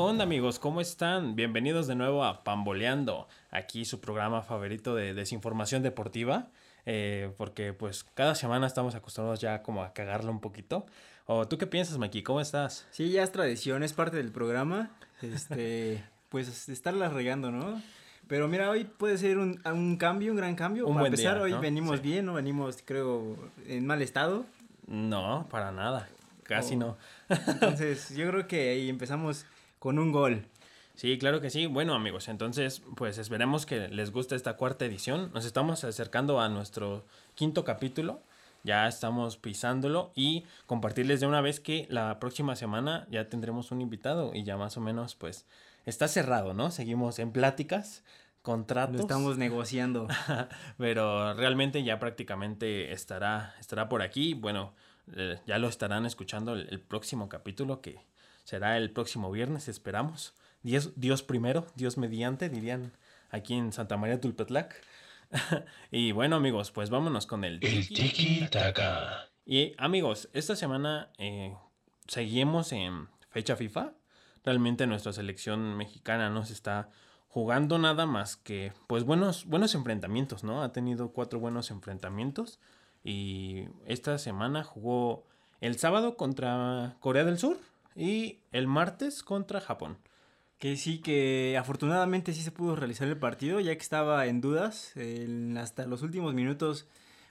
onda amigos? ¿Cómo están? Bienvenidos de nuevo a Pamboleando, aquí su programa favorito de desinformación deportiva, eh, porque pues cada semana estamos acostumbrados ya como a cagarlo un poquito. ¿O tú qué piensas, Maki? ¿Cómo estás? Sí, ya es tradición, es parte del programa, este, pues estarla regando, ¿no? Pero mira, hoy puede ser un, un cambio, un gran cambio. Un Para buen empezar, día, hoy ¿no? venimos Sí. bien, no venimos, creo, en mal estado. No, para nada, casi Oh. no. Entonces, yo creo que ahí empezamos con un gol. Sí, claro que sí. Bueno, amigos, entonces, pues esperemos que les guste esta cuarta edición. Nos estamos acercando a nuestro quinto capítulo. Ya estamos pisándolo y compartirles de una vez que la próxima semana ya tendremos un invitado y ya más o menos, pues, está cerrado, ¿no? Seguimos en pláticas, contratos. Lo estamos negociando. Pero realmente ya prácticamente estará, estará por aquí. Bueno, eh, ya lo estarán escuchando el, el próximo capítulo que será el próximo viernes, esperamos. Dios, Dios primero, Dios mediante, dirían aquí en Santa María Tulpetlac. y bueno amigos, pues vámonos con el... El tiki taka. Y amigos, esta semana eh, seguimos en fecha FIFA. Realmente nuestra selección mexicana no se está jugando nada más que pues buenos, buenos enfrentamientos, ¿no? Ha tenido cuatro buenos enfrentamientos. Y esta semana jugó el sábado contra Corea del Sur y el martes contra Japón. Que sí, que afortunadamente sí se pudo realizar el partido, ya que estaba en dudas. en- hasta los últimos minutos,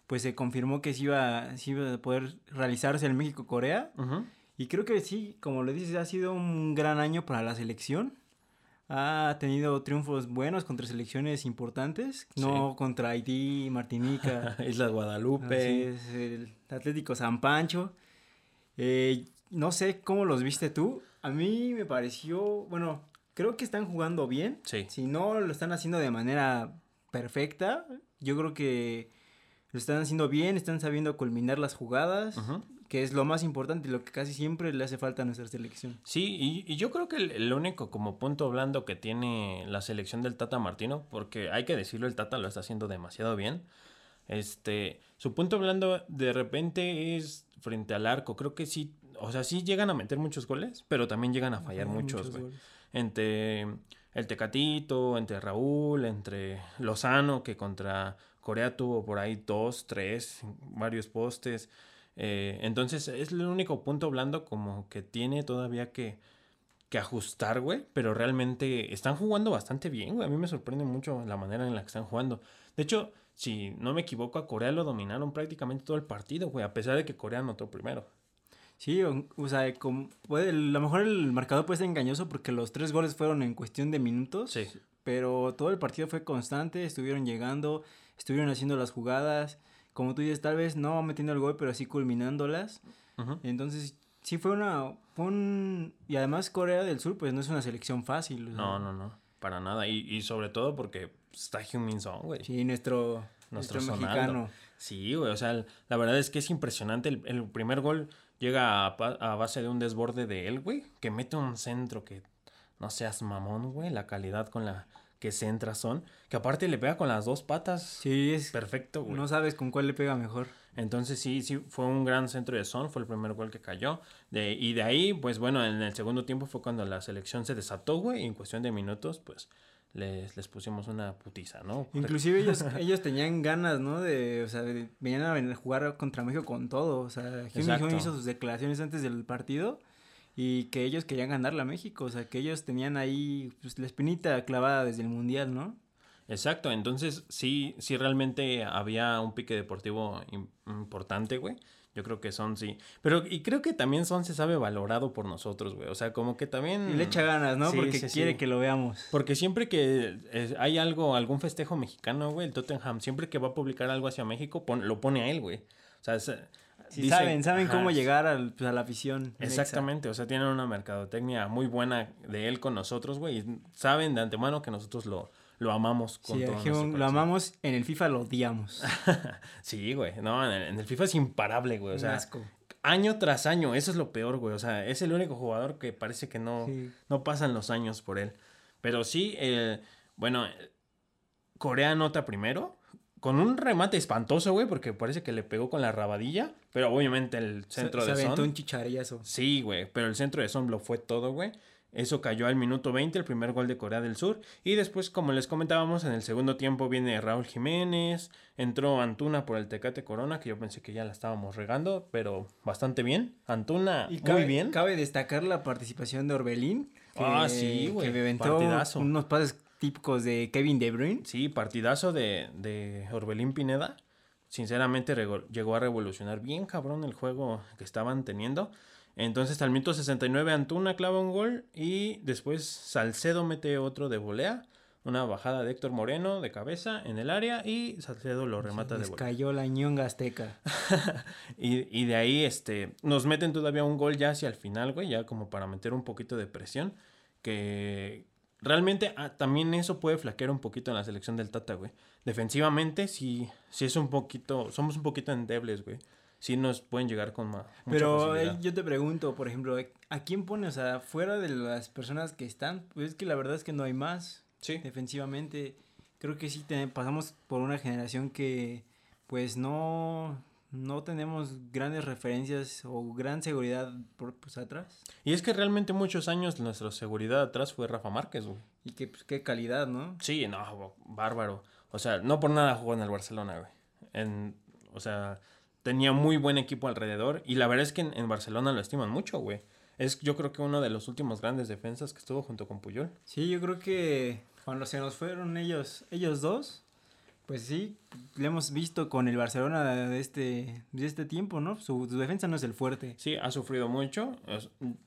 pues se confirmó que sí iba, sí iba a poder realizarse el México-Corea. Y creo que sí, como lo dices, ha sido un gran año para la selección. Ha tenido triunfos buenos contra selecciones importantes, no contra Haití, Martinica, Isla así Guadalupe. es, el Atlético San Pancho. Eh, no sé cómo los viste tú. A mí me pareció, bueno, creo que están jugando bien. Sí. Si no lo están haciendo de manera perfecta, yo creo que lo están haciendo bien, están sabiendo culminar las jugadas, que es lo más importante y lo que casi siempre le hace falta a nuestra selección. Sí, y, y yo creo que el, el único como punto blando que tiene la selección del Tata Martino, porque hay que decirlo, el Tata lo está haciendo demasiado bien. Este, su punto blando de repente es frente al arco. Creo que sí, o sea, sí llegan a meter muchos goles, pero también llegan a fallar muchos, güey. Entre el Tecatito, entre Raúl, entre Lozano, que contra Corea tuvo por ahí dos, tres, varios postes. Eh, entonces es el único punto blando como que tiene todavía que, que ajustar, güey. Pero realmente están jugando bastante bien, güey. A mí me sorprende mucho la manera en la que están jugando. De hecho, si no me equivoco, a Corea lo dominaron prácticamente todo el partido, güey. A pesar de que Corea anotó primero. Sí, o, o sea, como, puede, a lo mejor el marcador puede ser engañoso porque los tres goles fueron en cuestión de minutos. Sí. Pero todo el partido fue constante, estuvieron llegando, estuvieron haciendo las jugadas. Como tú dices, tal vez no metiendo el gol, pero sí culminándolas. Ujú. Entonces, sí fue una... Fue un... Y además Corea del Sur, pues no es una selección fácil. o sea, No, no, no. Para nada. Y, y sobre todo porque está Heung-Min Son, güey. Sí, nuestro, Nuestro nuestro, mexicano. Sí, güey, o sea, la verdad es que es impresionante. El, el primer gol llega a, base de un desborde de él, güey, que mete un centro que no seas mamón, güey, la calidad con la que centra son, que aparte le pega con las dos patas. Sí, es... Perfecto, güey. No sabes con cuál le pega mejor. Entonces sí, sí, fue un gran centro de Son, fue el primer gol que cayó. De, y de ahí, pues bueno, en el segundo tiempo fue cuando la selección se desató, güey, y en cuestión de minutos, pues les, les pusimos una putiza, ¿no? Inclusive ellos, ellos tenían ganas, ¿no? De, o sea, de- venían a venir a jugar contra México con todo. O sea, Exacto. hizo sus declaraciones antes del partido y que ellos querían ganarle a México. O sea, que ellos tenían ahí pues, la espinita clavada desde el Mundial, ¿no? Exacto, entonces sí, sí realmente había un pique deportivo im- importante, güey. Yo creo que Son sí. Pero, y creo que también Son se sabe valorado por nosotros, güey. O sea, como que también... Y le echa ganas, ¿no? Sí, Porque sí, sí. quiere que lo veamos. Porque siempre que hay algo, algún festejo mexicano, güey, el Tottenham, siempre que va a publicar algo hacia México, pon- lo pone a él, güey. O sea, es, Sí, dice- saben, saben Ajá, cómo llegar al- pues, a la afición. Exactamente, o sea, tienen una mercadotecnia muy buena de él con nosotros, güey. y Saben de antemano que nosotros lo, lo amamos con Sí, todo lo amamos, en el FIFA lo odiamos. Sí, güey. No, en el, en el FIFA es imparable, güey. O sea, asco. año tras año, eso es lo peor, güey. O sea, es el único jugador que parece que no, Sí. no pasan los años por él. Pero sí, eh, bueno, Corea anota primero. Con un remate espantoso, güey, porque parece que le pegó con la rabadilla. Pero obviamente el centro se, de se aventó Son. un chicharillazo. Sí, güey, pero el centro de Son lo fue todo, güey. Eso cayó al minuto 20, el primer gol de Corea del Sur. Y después, como les comentábamos, en el segundo tiempo viene Raúl Jiménez, entró Antuna por el Tecate Corona, que yo pensé que ya la estábamos regando, pero bastante bien. Antuna, Y cabe, muy bien. cabe destacar la participación de Orbelín. Que, Ah, sí, güey, Que me aventó partidazo. unos pases típicos de Kevin De Bruyne. Sí, partidazo de, de Orbelín Pineda. Sinceramente llegó a revolucionar bien cabrón el juego que estaban teniendo. Entonces al minuto 69 Antuna clava un gol y después Salcedo mete otro de volea. Una bajada de Héctor Moreno de cabeza en el área y Salcedo lo remata de Les volea. cayó la ñonga azteca. Y, y de ahí este, nos meten todavía un gol ya hacia el final, güey, ya como para meter un poquito de presión. Que realmente ah, también eso puede flaquear un poquito en la selección del Tata, güey. Defensivamente sí, sí es un poquito, somos un poquito endebles, güey. Sí nos pueden llegar con mucha Pero eh, yo te pregunto, por ejemplo, ¿a quién pone? O sea, fuera de las personas que están, pues es que la verdad es que no hay más. Sí. Defensivamente, creo que sí te- pasamos por una generación que pues no, no tenemos grandes referencias o gran seguridad por, pues, atrás. Y es que realmente muchos años nuestra seguridad atrás fue Rafa Márquez, güey. Y que pues qué calidad, ¿no? Sí, no, bárbaro. O sea, no por nada jugó en el Barcelona, güey. En, o sea, tenía muy buen equipo alrededor. Y la verdad es que en, en Barcelona lo estiman mucho, güey. Es yo creo que uno de los últimos grandes defensas que estuvo junto con Puyol. Sí, yo creo que cuando se nos fueron ellos, ellos dos, pues sí, le hemos visto con el Barcelona de este, de este tiempo, ¿no? Su, su defensa no es el fuerte. Sí, ha sufrido mucho.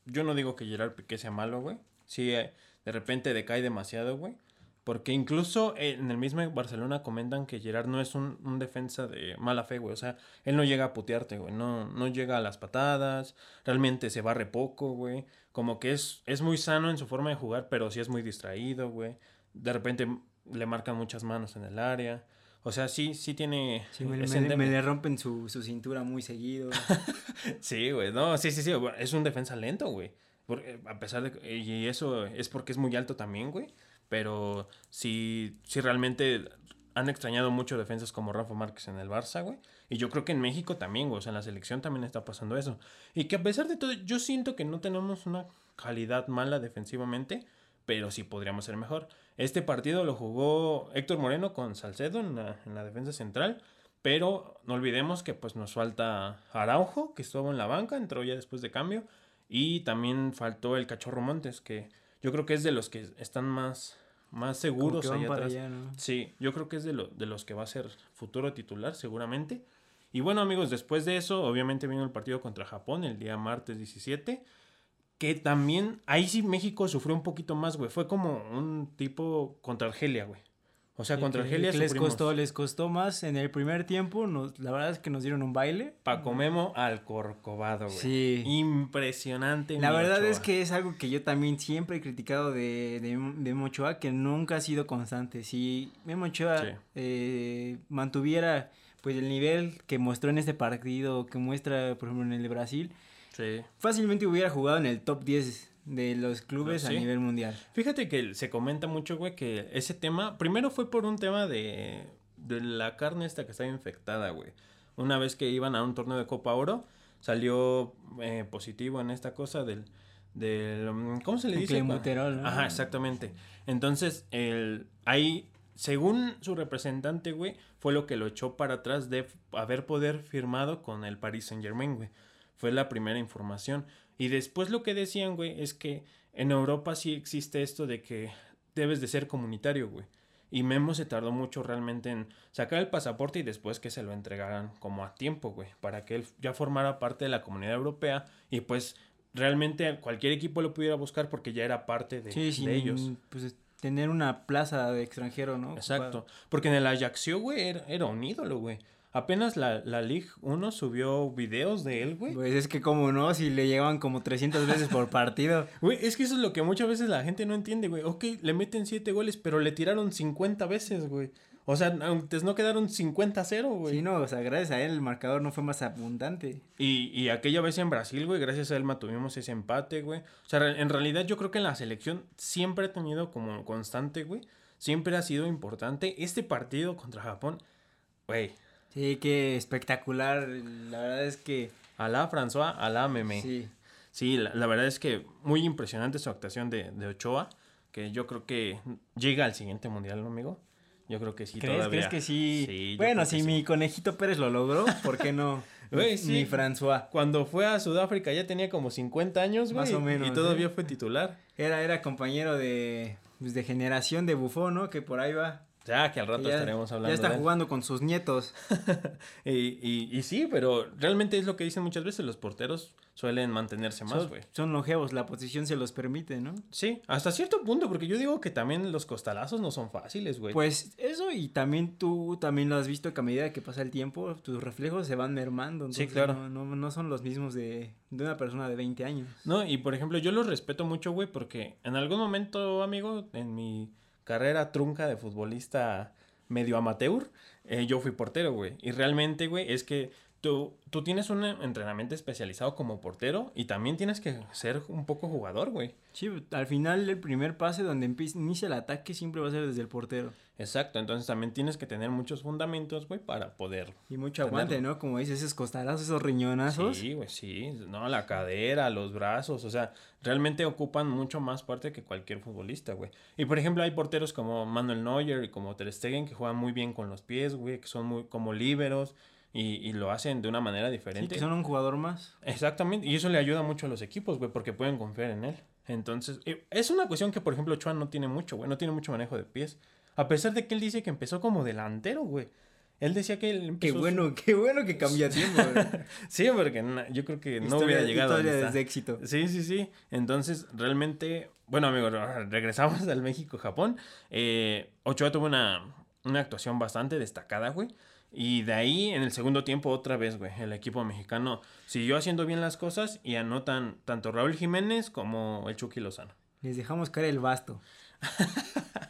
Yo no digo que Gerard Piqué sea malo, güey. Sí, eh, de repente decae demasiado, güey. Porque incluso en el mismo Barcelona comentan que Gerard no es un, un defensa de mala fe, güey. O sea, él no llega a putearte, güey. No, no llega a las patadas. Realmente se barre poco, güey. Como que es, es muy sano en su forma de jugar, pero sí es muy distraído, güey. De repente le marcan muchas manos en el área. O sea, sí, sí tiene... Sí, es me- me le rompen su, su cintura muy seguido. Sí, güey, no, sí, sí, sí, es un defensa lento, güey. Porque, a pesar de y eso es porque es muy alto también, güey. Pero sí, sí realmente han extrañado mucho defensas como Rafa Márquez en el Barça, güey. Y yo creo que en México también, güey. O sea, en la selección también está pasando eso. Y que a pesar de todo, yo siento que no tenemos una calidad mala defensivamente, pero sí podríamos ser mejor. Este partido lo jugó Héctor Moreno con Salcedo en la, en la defensa central. Pero no olvidemos que pues nos falta Araujo, que estuvo en la banca, entró ya después de cambio. Y también faltó el Cachorro Montes, que yo creo que es de los que están más, más seguros allá atrás. allá, ¿no? Sí, yo creo que es de, lo- de los que va a ser futuro titular seguramente. Y bueno amigos, después de eso, obviamente vino el partido contra Japón el día martes 17. Que también, ahí sí México sufrió un poquito más, güey. Fue como un tipo contra Argelia, güey. O sea, contra Argelia les costó, les costó más en el primer tiempo. Nos, la verdad es que nos dieron un baile. Paco Memo al Corcovado, güey. Sí. Impresionante. La verdad Ochoa. es que es algo que yo también siempre he criticado de, de, de Memo Ochoa, que nunca ha sido constante. Si Memo Ochoa Sí. eh, mantuviera pues el nivel que mostró en este partido, que muestra por ejemplo en el de Brasil, Sí. fácilmente hubiera jugado en el top 10 de los clubes a Sí. nivel mundial. Fíjate que se comenta mucho, güey, que ese tema, primero fue por un tema de, de la carne esta que estaba infectada, güey. Una vez que iban a un torneo de Copa Oro, salió eh, positivo en esta cosa del, del mm, ¿cómo se le dice? clenbuterol, ¿no? Ajá, exactamente. Entonces, el, ahí, según su representante, güey, fue lo que lo echó para atrás de haber poder firmado con el Paris Saint Germain, güey. Fue la primera información. Y después lo que decían, güey, es que en Europa sí existe esto de que debes de ser comunitario, güey. Y Memo se tardó mucho realmente en sacar el pasaporte y después que se lo entregaran como a tiempo, güey, para que él ya formara parte de la comunidad europea y pues realmente cualquier equipo lo pudiera buscar porque ya era parte de, Sí, de ellos. pues, tener una plaza de extranjero, ¿no? Exacto. Porque en el Ajaxio, güey, era, era un ídolo, güey. Apenas la, la League 1 subió videos de él, güey. Pues es que como no, si le llevan como 300 veces por partido. Güey, es que eso es lo que muchas veces la gente no entiende, güey. Ok, le meten 7 goles, pero le tiraron 50 veces, güey. O sea, antes no quedaron 50-0, güey. Sí, no, o sea, gracias a él el marcador no fue más abundante. Y, y aquella vez en Brasil, güey, gracias a él tuvimos ese empate, güey. O sea, en realidad yo creo que en la selección siempre ha tenido como constante, güey. Siempre ha sido importante. Este partido contra Japón, güey. Sí, qué espectacular. La verdad es que Alá François, alá Meme. sí. Sí, la, la verdad es que muy impresionante su actuación de, de Ochoa, que yo creo que llega al siguiente mundial, ¿no, amigo? Yo creo que sí, ¿Crees, todavía. ¿Crees que sí? Bueno, si sí. mi conejito Pérez lo logró, ¿por qué no? Güey, sí. Ni François. Cuando fue a Sudáfrica ya tenía como 50 años, güey. Más o menos, Y todavía ¿eh? fue titular. Era, era compañero de, pues, de generación de Bufón, ¿no? Que por ahí va. Ya, que al rato ya, estaremos hablando ya está de él. jugando con sus nietos. Y, y, y sí, pero realmente es lo que dicen muchas veces, los porteros suelen mantenerse más, Son, güey. son longevos, la posición se los permite, ¿no? Sí, hasta cierto punto, porque yo digo que también los costalazos no son fáciles, güey. Pues eso y también tú también lo has visto que a medida que pasa el tiempo, tus reflejos se van mermando. Sí, claro. No, no, no son los mismos de, de una persona de 20 años. No, y por ejemplo, yo los respeto mucho, güey, porque en algún momento, amigo, en mi carrera trunca de futbolista medio amateur, eh, yo fui portero, güey. Y realmente, güey, es que tú, tú tienes un entrenamiento especializado como portero y también tienes que ser un poco jugador, güey. Sí, al final el primer pase donde inicia el ataque siempre va a ser desde el portero. Exacto, entonces también tienes que tener muchos fundamentos, güey, para poder. Y mucho aguante, ¿no? Como dices, esos costalazos, esos riñonazos. Sí, güey, sí. No, la cadera, los brazos, o sea, realmente ocupan mucho más parte que cualquier futbolista, güey. Y por ejemplo, hay porteros como Manuel Neuer y como Ter Stegen que juegan muy bien con los pies, güey, que son muy como líberos y, y lo hacen de una manera Sí, diferente. que son un jugador más. Exactamente, y eso le ayuda mucho a los equipos, güey, porque pueden confiar en él. Entonces, eh, es una cuestión que, por ejemplo, Chuan no tiene mucho, güey, no tiene mucho manejo de pies. A pesar de que él dice que empezó como delantero, güey. Él decía que él Qué empezó... su- bueno, qué bueno que cambia tiempo. Sí, porque yo creo que no hubiera llegado a historia donde está. de éxito. Sí, sí, sí. Entonces, realmente, bueno, amigos, regresamos al México-Japón. Eh, Ochoa tuvo una, una actuación bastante destacada, güey. Y de ahí, en el segundo tiempo, otra vez, güey, el equipo mexicano siguió haciendo bien las cosas y anotan tanto Raúl Jiménez como el Chucky Lozano. Les dejamos caer el basto.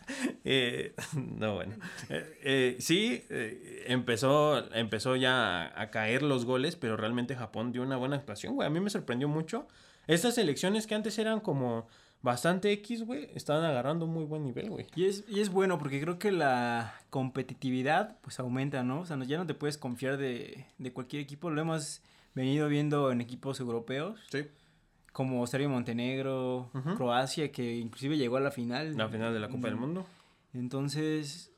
Eh, no, bueno. Eh, eh, sí, empezó, empezó ya a, a caer los goles, pero realmente Japón dio una buena actuación, güey. A mí me sorprendió mucho. Estas selecciones que antes eran como bastante X, güey, estaban agarrando muy buen nivel, güey. Y es, y es bueno porque creo que la competitividad pues aumenta, ¿no? O sea, no- ya no te puedes confiar de, de cualquier equipo. Lo hemos venido viendo en equipos europeos, Sí. como Serbia Montenegro. Croacia, que inclusive llegó a la final. La final de la Copa del Mm, Mundo. Entonces,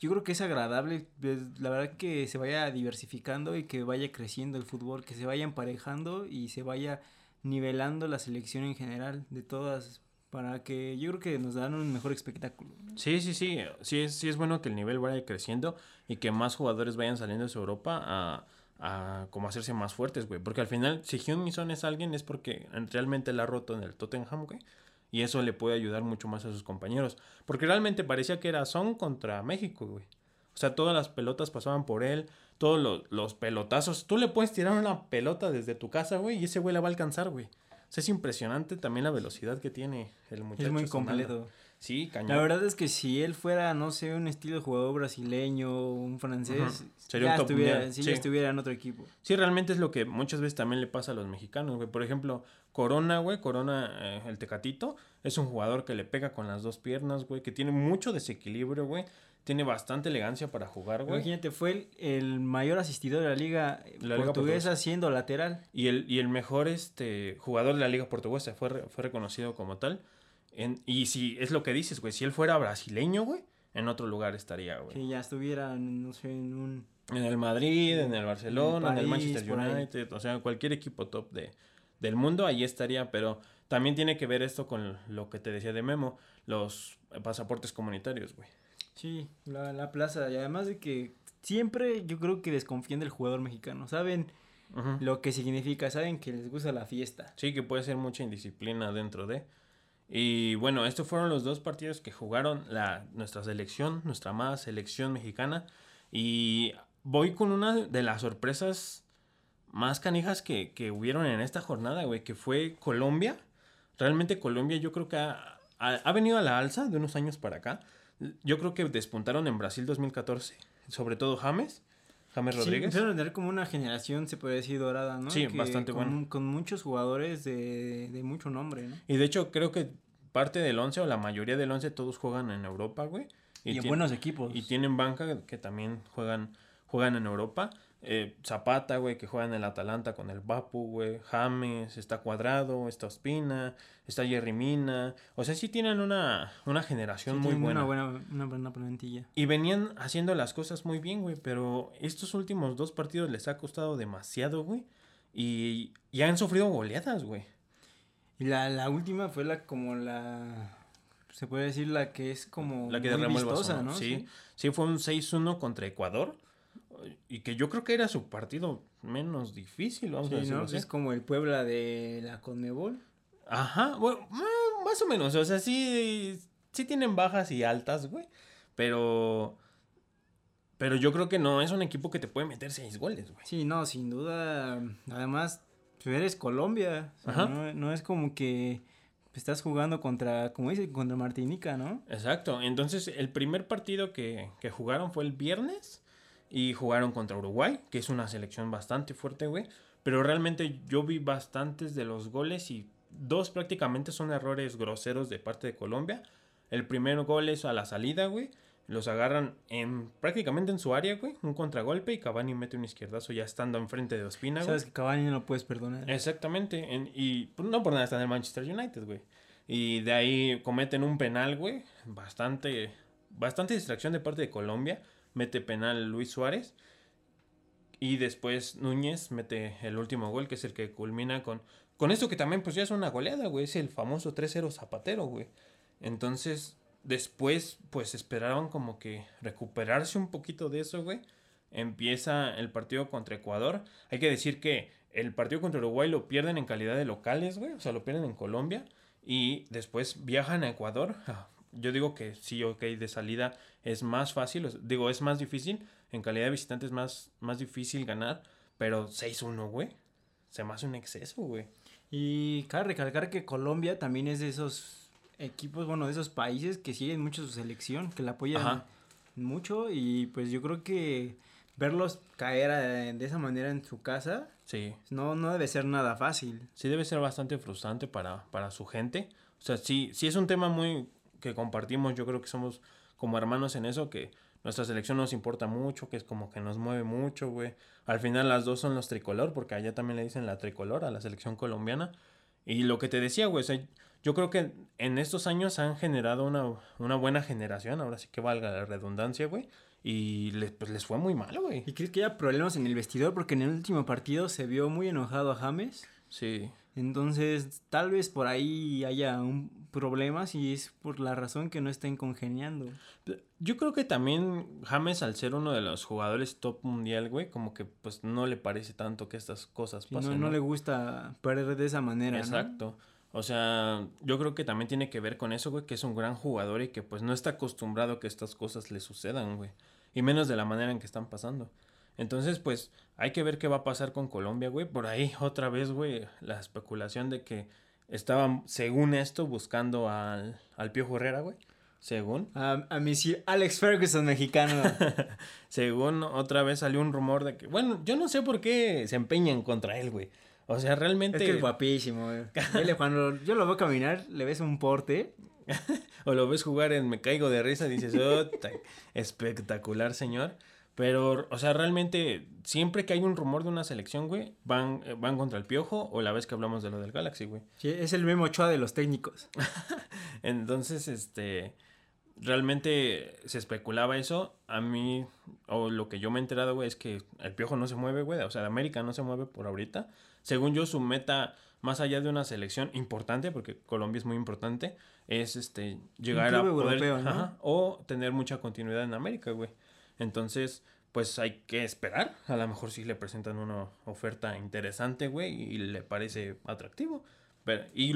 yo creo que es agradable, pues, la verdad que se vaya diversificando y que vaya creciendo el fútbol, que se vaya emparejando y se vaya nivelando la selección en general de todas para que yo creo que nos dan un mejor espectáculo. Sí, sí, sí. Sí es, sí es bueno que el nivel vaya creciendo y que más jugadores vayan saliendo de Europa a, a como hacerse más fuertes, güey. Porque al final, si Hyun Son es alguien, es porque realmente la ha roto en el Tottenham, güey. Y eso le puede ayudar mucho más a sus compañeros. Porque realmente parecía que era Son contra México, güey. O sea, todas las pelotas pasaban por él, todos los, los pelotazos. Tú le puedes tirar una pelota desde tu casa, güey, y ese güey la va a alcanzar, güey. O sea, es impresionante también la velocidad que tiene el muchacho. Es muy completo. Sí, cañón. La verdad es que si él fuera, no sé, un estilo de jugador brasileño, un francés, Ujú. Sería ya, un top estuviera, sí, sí. ya estuviera en otro equipo. Sí, realmente es lo que muchas veces también le pasa a los mexicanos, güey. Por ejemplo, Corona, güey, Corona, eh, el Tecatito, es un jugador que le pega con las dos piernas, güey, que tiene mucho desequilibrio, güey. Tiene bastante elegancia para jugar, güey. Imagínate, fue el, el mayor asistidor de la liga, De la liga portuguesa portuguesa. siendo lateral. Y el, y el mejor este, jugador de la Liga Portuguesa fue, fue reconocido como tal. En- y si es lo que dices, güey, si él fuera brasileño, güey, en otro lugar estaría, güey. Que ya estuviera, no sé, en un... En el Madrid, en el Barcelona, en el, París, Manchester. United, o sea, cualquier equipo top de, del mundo, ahí estaría, pero también tiene que ver esto con lo que te decía de Memo, los pasaportes comunitarios, güey. Sí, la, la plaza. Y además de que siempre yo creo que desconfían del jugador mexicano. Saben Ujú. lo que significa, saben que les gusta la fiesta. Sí, que puede ser mucha indisciplina dentro de. Y bueno, estos fueron los dos partidos que jugaron la, nuestra selección, nuestra amada selección mexicana. Y voy con una de las sorpresas más canijas que, que hubieron en esta jornada, güey, que fue Colombia. Realmente Colombia yo creo que ha, ha- ha venido a la alza de unos años para acá. Yo creo que despuntaron en Brasil 2014, sobre todo James, James Sí, Rodríguez. empezaron a tener como una generación, se puede decir, dorada, ¿no? Sí, bastante con, bueno. Con muchos jugadores de, de mucho nombre, ¿no? Y de hecho creo que parte del 11 o la mayoría del 11 todos juegan en Europa, güey. Y, en tien- buenos equipos. Y tienen banca que también juegan, juegan en Europa. Eh, Zapata, güey, que juega en el Atalanta con el Papu, güey. James, está Cuadrado, está Ospina, está Jerry Mina. O sea, sí tienen una, una generación Sí, muy buena. Una buena, una buena plantilla. Y venían haciendo las cosas muy bien, güey. Pero estos últimos dos partidos les ha costado demasiado, güey. Y, y han sufrido goleadas, güey. Y la, la última fue la como la... Se puede decir la que es como La que muy el vistosa, ¿no? ¿no? Sí, sí, fue un 6-1 contra Ecuador. Y que yo creo que era su partido menos difícil, vamos Sí, a decirlo ¿no? así. Es como el Puebla de la Conmebol. Ajá, bueno, mm, más o menos, o sea, sí, sí tienen bajas y altas, güey, pero, pero yo creo que no es un equipo que te puede meter seis goles, güey. Sí, no, sin duda. Además, tú eres Colombia. o sea, Ajá. no, no es como que estás jugando contra, como dice, contra Martinica, ¿no? Exacto, entonces el primer partido que, que jugaron fue el viernes y jugaron contra Uruguay, que es una selección bastante fuerte, güey, pero realmente yo vi bastantes de los goles y dos prácticamente son errores groseros de parte de Colombia. El primer gol es a la salida, güey. Los agarran en prácticamente en su área, güey. Un contragolpe y Cavani mete un izquierdazo ya estando enfrente de Ospina, güey. Sabes que Cavani no lo puedes perdonar. Exactamente. en- y pues, no por nada está en el Manchester United, güey. Y de ahí cometen un penal, güey. Bastante, bastante distracción de parte de Colombia. Mete penal Luis Suárez. Y después Núñez mete el último gol, que es el que culmina con... Con esto que también pues ya es una goleada, güey. Es el famoso 3-0 Zapatero, güey. Entonces, después pues esperaron como que recuperarse un poquito de eso, güey. Empieza el partido contra Ecuador. Hay que decir que el partido contra Uruguay lo pierden en calidad de locales, güey. O sea, lo pierden en Colombia. Y después viajan a Ecuador. Yo digo que sí, ok, de salida es más fácil. Digo, es más difícil. En calidad de visitante es más, más difícil ganar. Pero 6-1, güey. Se me hace un exceso, güey. Y cabe recalcar que Colombia también es de esos equipos, bueno, de esos países que siguen mucho su selección, que la apoyan Ajá. mucho y pues yo creo que verlos caer eh, de esa manera en su casa Sí. no, no debe ser nada fácil. sí debe ser bastante frustrante para, para su gente. O sea, sí, sí es un tema muy que compartimos, yo creo que somos como hermanos en eso, que nuestra selección nos importa mucho, que es como que nos mueve mucho, güey. Al final las dos son los tricolor, porque allá también le dicen la tricolor a la selección colombiana. Y lo que te decía, güey, o sea, yo creo que en estos años han generado una, una buena generación, ahora sí que valga la redundancia, güey. Y les, pues les fue muy mal, güey. ¿Y crees que haya problemas en el vestidor? Porque en el último partido se vio muy enojado a James. Sí. Entonces, tal vez por ahí haya un problema si es por la razón que no estén congeniando. Yo creo que también James, al ser uno de los jugadores top mundial, güey, como que pues no le parece tanto que estas cosas pasen. no ¿no? le gusta perder de esa manera, ¿no? Exacto. O sea, yo creo que también tiene que ver con eso, güey, que es un gran jugador y que pues no está acostumbrado a que estas cosas le sucedan, güey. Y menos de la manera en que están pasando. Entonces, pues, hay que ver qué va a pasar con Colombia, güey. Por ahí, otra vez, güey, la especulación de que estaban, según esto, buscando al, al Pío Herrera, güey. Según. A, a mi Alex Ferguson mexicano. Según otra vez salió un rumor de que, bueno, yo no sé por qué se empeñan contra él, güey. O sea, realmente... es que es guapísimo, güey. Cuando yo lo veo caminar, le ves un porte. O lo ves jugar en Me Caigo de Risa y dices, oh, ta- espectacular, señor. Pero, o sea, realmente, siempre que hay un rumor de una selección, güey, van, eh, van contra el piojo o la vez que hablamos de lo del Galaxy, güey. Sí, es el Memo Ochoa de los técnicos. Entonces, este, realmente se especulaba eso. A mí, o lo que yo me he enterado, güey, es que el piojo no se mueve, güey. O sea, de América no se mueve por ahorita. Según yo, su meta, más allá de una selección importante, porque Colombia es muy importante, es este llegar a poder europeo, ¿no? ajá, o tener mucha continuidad en América, güey. Entonces, pues hay que esperar. A lo mejor sí le presentan una oferta interesante, güey, y le parece atractivo. Pero, y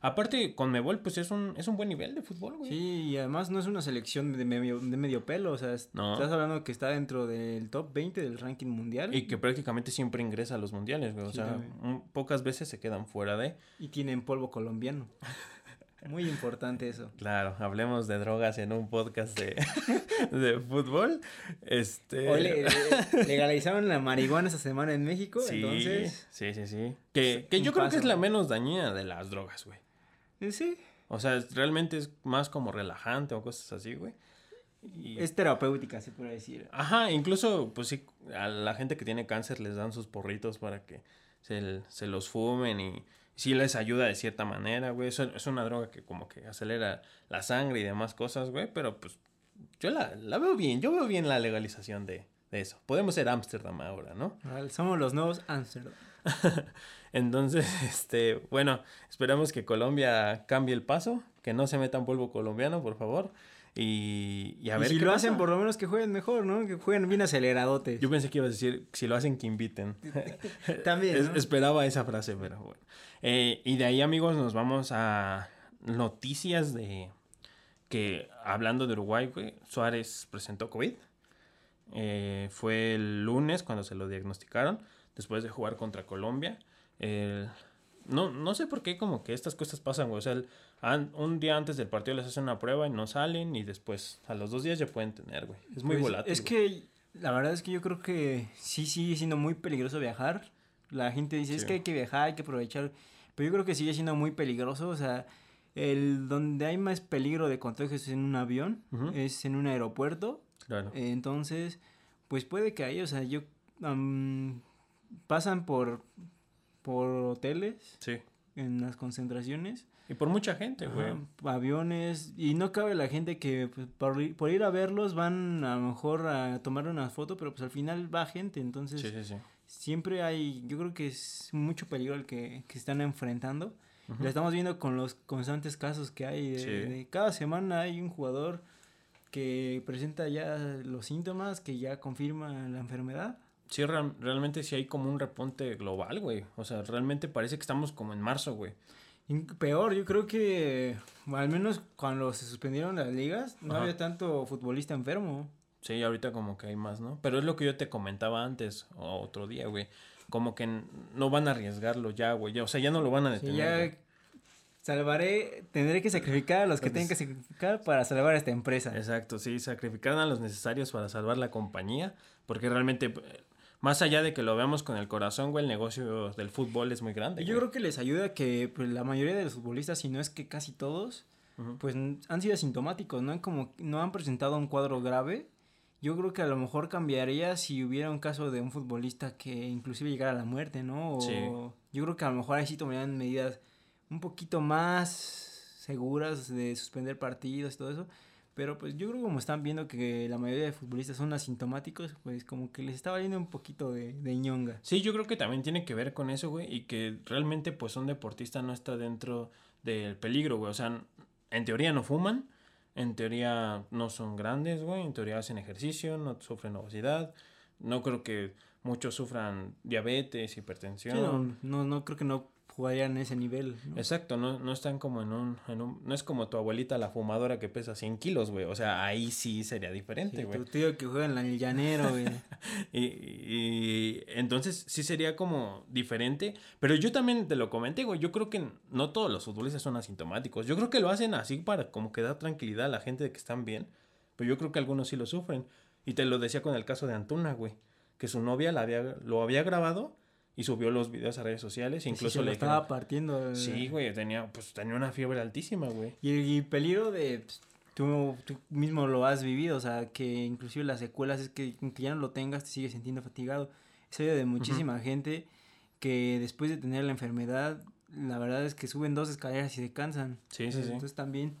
aparte, con Mebol, pues es un, es un buen nivel de fútbol, güey. Sí, y además no es una selección de medio, de medio pelo. O sea, No. estás hablando que está dentro del top 20 del ranking mundial. Y que prácticamente siempre ingresa a los mundiales, güey. O Sí, sea, un- pocas veces se quedan fuera de. y tienen polvo colombiano. Muy importante eso. Claro, hablemos de drogas en un podcast de, de fútbol. Este. Hoy le- le- legalizaron la marihuana esta semana en México, Sí, entonces... sí, sí, sí. Que, que un yo creo que es la menos dañina de las drogas, güey. eh, Sí. O sea, realmente es más como relajante o cosas así, güey. Y- Es terapéutica, se puede decir. Ajá, incluso, pues sí, a la gente que tiene cáncer les dan sus porritos para que se, se los fumen y sí les ayuda de cierta manera, güey. Eso es una droga que como que acelera la sangre y demás cosas, güey, pero pues yo la, la veo bien, yo veo bien la legalización de, de eso. Podemos ser Ámsterdam ahora, ¿no? Somos los nuevos Amsterdam. Entonces, este, bueno, esperamos que Colombia cambie el paso, que no se metan polvo colombiano, por favor. Y, y a y ver si qué lo pasa. hacen, por lo menos que jueguen mejor, ¿no? Que jueguen bien aceleradotes. Yo pensé que ibas a decir, si lo hacen, que inviten. También, esperaba esa frase, pero bueno. Eh, y de ahí, amigos, nos vamos a noticias de que, hablando de Uruguay, güey, Suárez presentó COVID. Eh, fue el lunes cuando se lo diagnosticaron, después de jugar contra Colombia. El- no, no sé por qué como que estas cosas pasan, güey. O sea, el- an- un día antes del partido les hacen una prueba y no salen y después a los dos días ya pueden tener, güey. Es muy Pues, volátil. Es que la verdad es que yo creo que sí sigue siendo muy peligroso viajar. La gente dice, es que hay que viajar, hay que aprovechar. Pero yo creo que sigue siendo muy peligroso. O sea, el donde hay más peligro de contagios es en un avión, es en un aeropuerto. Claro. Eh, Entonces, pues puede que ahí, o sea, yo am, pasan por por hoteles Sí. en las concentraciones, Y por mucha gente, güey. aviones y no cabe la gente que pues, por, ir- por ir a verlos van a lo mejor a tomar una foto, pero pues al final va gente, entonces Sí, sí, sí. siempre hay, yo creo que es mucho peligro el que, que están enfrentando. Ujú. Lo estamos viendo con los constantes casos que hay. De, Sí. de cada semana hay un jugador que presenta ya los síntomas, que ya confirma la enfermedad. Sí, real- realmente sí hay como un repunte global, güey. O sea, realmente parece que estamos como en marzo, güey. Peor, yo creo que al menos cuando se suspendieron las ligas, no Ajá. había tanto futbolista enfermo. Sí, ahorita como que hay más, ¿no? Pero es lo que yo te comentaba antes o otro día, güey. Como que no van a arriesgarlo ya, güey. ya- O sea, ya no lo van a Sí, detener. ya güey. salvaré, tendré que sacrificar a los que tengan que sacrificar para salvar a esta empresa. Exacto, sí, sacrificaron a los necesarios para salvar la compañía. Porque realmente, más allá de que lo veamos con el corazón, güey, el negocio del fútbol es muy grande. Yo güey. creo que les ayuda que pues, la mayoría de los futbolistas, si no es que casi todos, Ujú. pues n- han sido asintomáticos, no han como no han presentado un cuadro grave. Yo creo que a lo mejor cambiaría si hubiera un caso de un futbolista que inclusive llegara a la muerte, ¿no? O Sí. yo creo que a lo mejor ahí sí tomarían medidas un poquito más seguras de suspender partidos y todo eso. Pero pues yo creo que como están viendo que la mayoría de futbolistas son asintomáticos, pues como que les está valiendo un poquito de, de ñonga. Sí, yo creo que también tiene que ver con eso, güey, y que realmente pues un deportista no está dentro del peligro, güey. O sea, en teoría no fuman, en teoría no son grandes, güey, en teoría hacen ejercicio, no sufren obesidad, no creo que muchos sufran diabetes, hipertensión. Sí, no, no, no creo que no jugarían en ese nivel. ¿no? Exacto, no, no están como en un, en un... No es como tu abuelita la fumadora que pesa 100 kilos, güey. O sea, ahí sí sería diferente, Sí, güey. tu tío que juega en el llanero, güey. Y, y entonces sí sería como diferente. Pero yo también te lo comenté, güey. Yo creo que no todos los futbolistas son asintomáticos. Yo creo que lo hacen así para como que dar tranquilidad a la gente de que están bien. Pero yo creo que algunos sí lo sufren. Y te lo decía con el caso de Antuna, güey. Que su novia la había, lo había grabado y subió los videos a redes sociales. Incluso le estaba partiendo. eh. Sí, güey, tenía, pues, tenía una fiebre altísima, güey. Y el peligro de. pues, Tú, tú mismo lo has vivido, o sea, que inclusive las secuelas es que aunque ya no lo tengas, te sigues sintiendo fatigado. Sabido de muchísima gente que después de tener la enfermedad, la verdad es que suben dos escaleras y se cansan. Sí, sí, sí. Entonces también,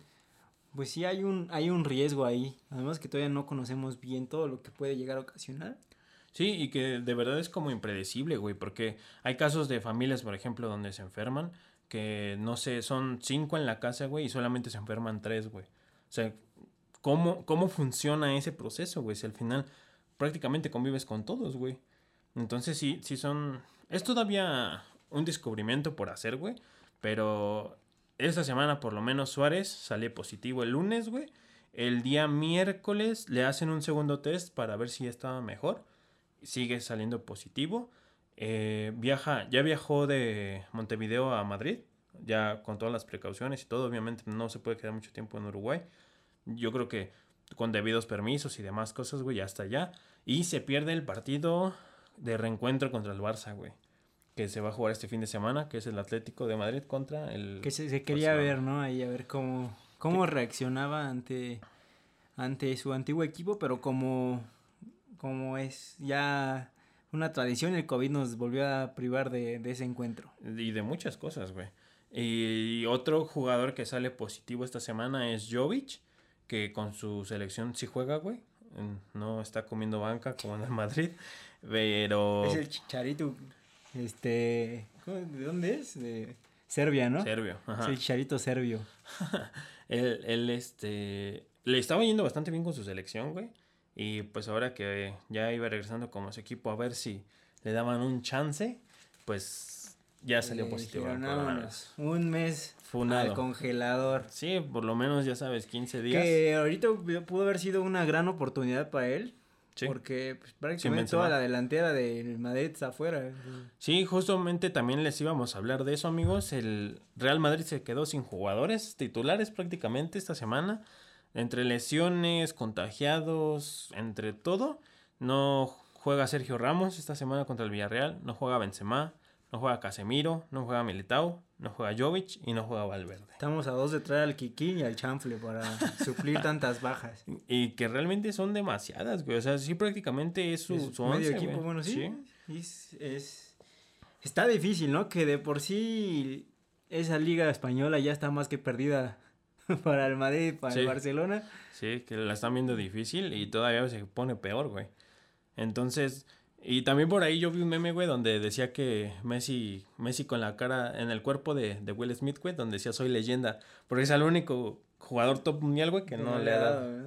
pues sí hay un, hay un riesgo ahí. Además que todavía no conocemos bien todo lo que puede llegar a ocasionar. Sí, y que de verdad es como impredecible, güey, porque hay casos de familias, por ejemplo, donde se enferman, que no sé, son cinco en la casa, güey, y solamente se enferman tres, güey. O sea, ¿cómo, cómo funciona ese proceso, güey? Si al final prácticamente convives con todos, güey. Entonces sí, sí son... Es todavía un descubrimiento por hacer, güey, pero esta semana por lo menos Suárez sale positivo el lunes, güey. El día miércoles le hacen un segundo test para ver si estaba mejor sigue saliendo positivo. Eh, viaja, ya viajó de Montevideo a Madrid, ya con todas las precauciones y todo. Obviamente no se puede quedar mucho tiempo en Uruguay. Yo creo que con debidos permisos y demás cosas, güey, ya está allá. Y se pierde el partido de reencuentro contra el Barça, güey. Que se va a jugar este fin de semana, que es el Atlético de Madrid contra el... Que se, se quería Barcelona. ver, ¿no? Ahí a ver cómo, cómo reaccionaba ante, ante su antiguo equipo, pero como, como es ya una tradición, el COVID nos volvió a privar de, de ese encuentro. Y de muchas cosas, güey. Y otro jugador que sale positivo esta semana es Jovic, que con su selección sí juega, güey. No está comiendo banca como en el Madrid, pero... Es el Chicharito, este, ¿cómo- ¿de dónde es? De Serbia, ¿no? Serbio. Es Ajá. el Chicharito serbio. Él, él, este, le estaba yendo bastante bien con su selección, güey. Y pues ahora que ya iba regresando como su equipo a ver si le daban un chance, pues ya salió Le positivo. al dijeron, coronavirus. "Vámonos, Un mes Funado. al congelador. Sí, por lo menos ya sabes, 15 días. Que ahorita pudo haber sido una gran oportunidad para él. Sí. Porque pues, prácticamente toda la delantera del Madrid está afuera. Sí, justamente también les íbamos a hablar de eso, amigos. El Real Madrid se quedó sin jugadores titulares prácticamente esta semana. Entre lesiones, contagiados, entre todo. No juega Sergio Ramos esta semana contra el Villarreal. No juega Benzema. No juega Casemiro. No juega Militao. No juega Jovic. Y no juega Valverde. Estamos a dos de traer al Kikín y al Chanfle para suplir tantas bajas. Y que realmente son demasiadas, güey. O sea, sí prácticamente es su, Es su medio once, equipo, güey. bueno, sí. Es, es- está difícil, ¿no? Que de por sí esa liga española ya está más que perdida para el Madrid, para Sí. el Barcelona. Sí, que la están viendo difícil y todavía se pone peor, güey. Entonces, y también por ahí yo vi un meme, güey, donde decía que Messi, Messi con la cara en el cuerpo de, de Will Smith, güey, donde decía soy leyenda, porque es el único jugador top mundial, güey, que no, le ha dado.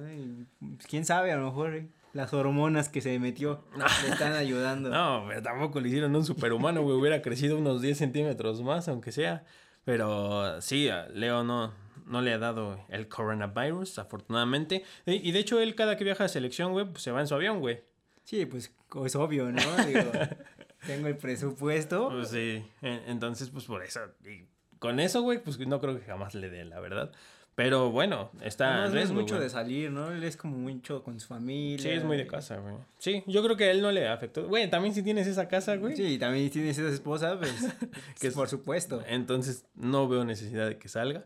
Quién sabe, a lo mejor eh, las hormonas que se metió le están ayudando. No, pero tampoco le hicieron un superhumano, güey, hubiera crecido unos 10 centímetros más, aunque sea. Pero sí, Leo no, no le ha dado el coronavirus, afortunadamente. Y de hecho, él cada que viaja a selección, güey, pues se va en su avión, güey. Sí, pues es obvio, ¿no? Digo, tengo el presupuesto. Pues sí, en- entonces pues por eso, y con eso, güey, pues no creo que jamás le dé, la verdad. Pero bueno, está no es mucho de salir, ¿no? Él es como mucho con su familia. Sí, es muy de casa, güey. Sí, yo creo que a él no le afectó. Güey, también si tienes esa casa, güey. Sí, también tienes esa esposa, pues, Que es- por supuesto. Entonces no veo necesidad de que salga.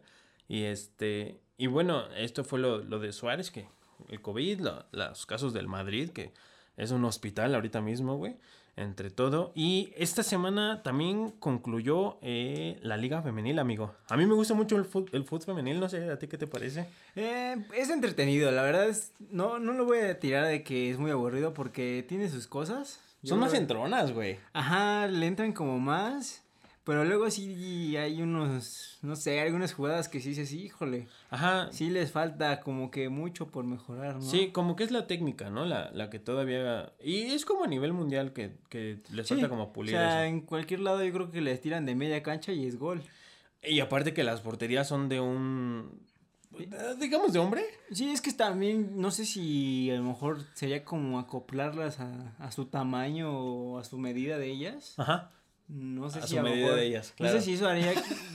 Y este, y bueno, esto fue lo, lo de Suárez, que el COVID, lo- los casos del Madrid, que es un hospital ahorita mismo, güey, entre todo. Y esta semana también concluyó eh, la Liga Femenil, amigo. A mí me gusta mucho el fútbol, el fútbol femenil, no sé, ¿a ti qué te parece? Eh, es entretenido, la verdad es, no, no lo voy a tirar de que es muy aburrido porque tiene sus cosas. Yo Son más entronas, güey. Ajá, le entran como más, pero luego sí hay unos, no sé, algunas jugadas que sí dices, híjole, Ajá. sí les falta como que mucho por mejorar, ¿no? Sí, como que es la técnica, ¿no? La, la que todavía... Y es como a nivel mundial que, que les Sí, falta como pulir O sea, eso. en cualquier lado yo creo que les tiran de media cancha y es gol. Y aparte que las porterías son de un... Digamos de hombre. Sí, es que también, no sé si a lo mejor sería como acoplarlas a, a su tamaño o a su medida de ellas. Ajá. No sé A si su a lo medida mejor- de ellas, No claro. sé si eso haría,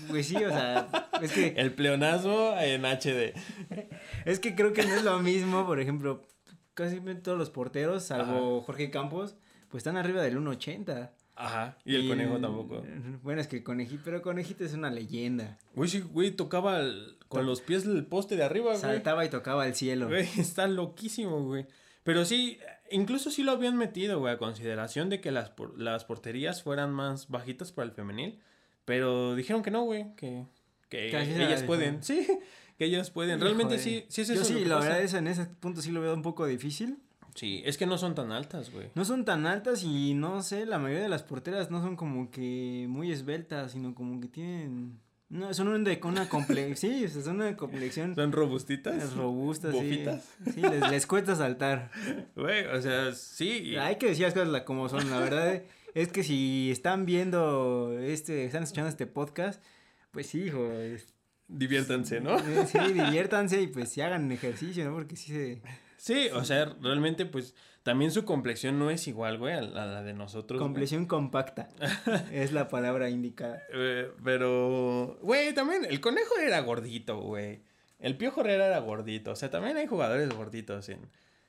pues sí, o sea, es que, El pleonasmo en HD. es que creo que no es lo mismo, por ejemplo, casi todos los porteros, salvo Ajá. Jorge Campos, pues están arriba del 1.80. Ajá. Y el conejo tampoco. Bueno, es que el conejito, pero conejito es una leyenda. Güey, sí, güey, tocaba el- con los pies el poste de arriba, güey. Saltaba y tocaba el cielo. Güey, está loquísimo, güey. Pero sí, incluso sí lo habían metido, güey, a consideración de que las, por- las porterías fueran más bajitas para el femenil. Pero dijeron que no, güey, que, que ellas la pueden. Sí, que ellas pueden. Realmente sí, sí es Yo eso. sí, lo que la pasa. verdad es en ese punto sí lo veo un poco difícil. Sí, es que no son tan altas, güey. No son tan altas y no sé, la mayoría de las porteras no son como que muy esbeltas, sino como que tienen... No, son un de, con una complexión, sí, son una complexión Son robustitas. robusta, sí. Bofitas. Sí, les, les cuesta saltar. Güey, o sea, sí. Hay que decir las cosas como son, la verdad es que si están viendo este, están escuchando este podcast, pues sí, hijo, es- Diviértanse, ¿no? eh, sí, diviértanse y pues sí hagan ejercicio, ¿no? Porque sí se... Sí, o sea, realmente, pues, también su complexión no es igual, güey, a la, a la de nosotros. güey. Complexión compacta es la palabra indicada. Eh, pero, güey, también el conejo era gordito, güey. El Piojo Herrera era gordito. O sea, también hay jugadores gorditos en...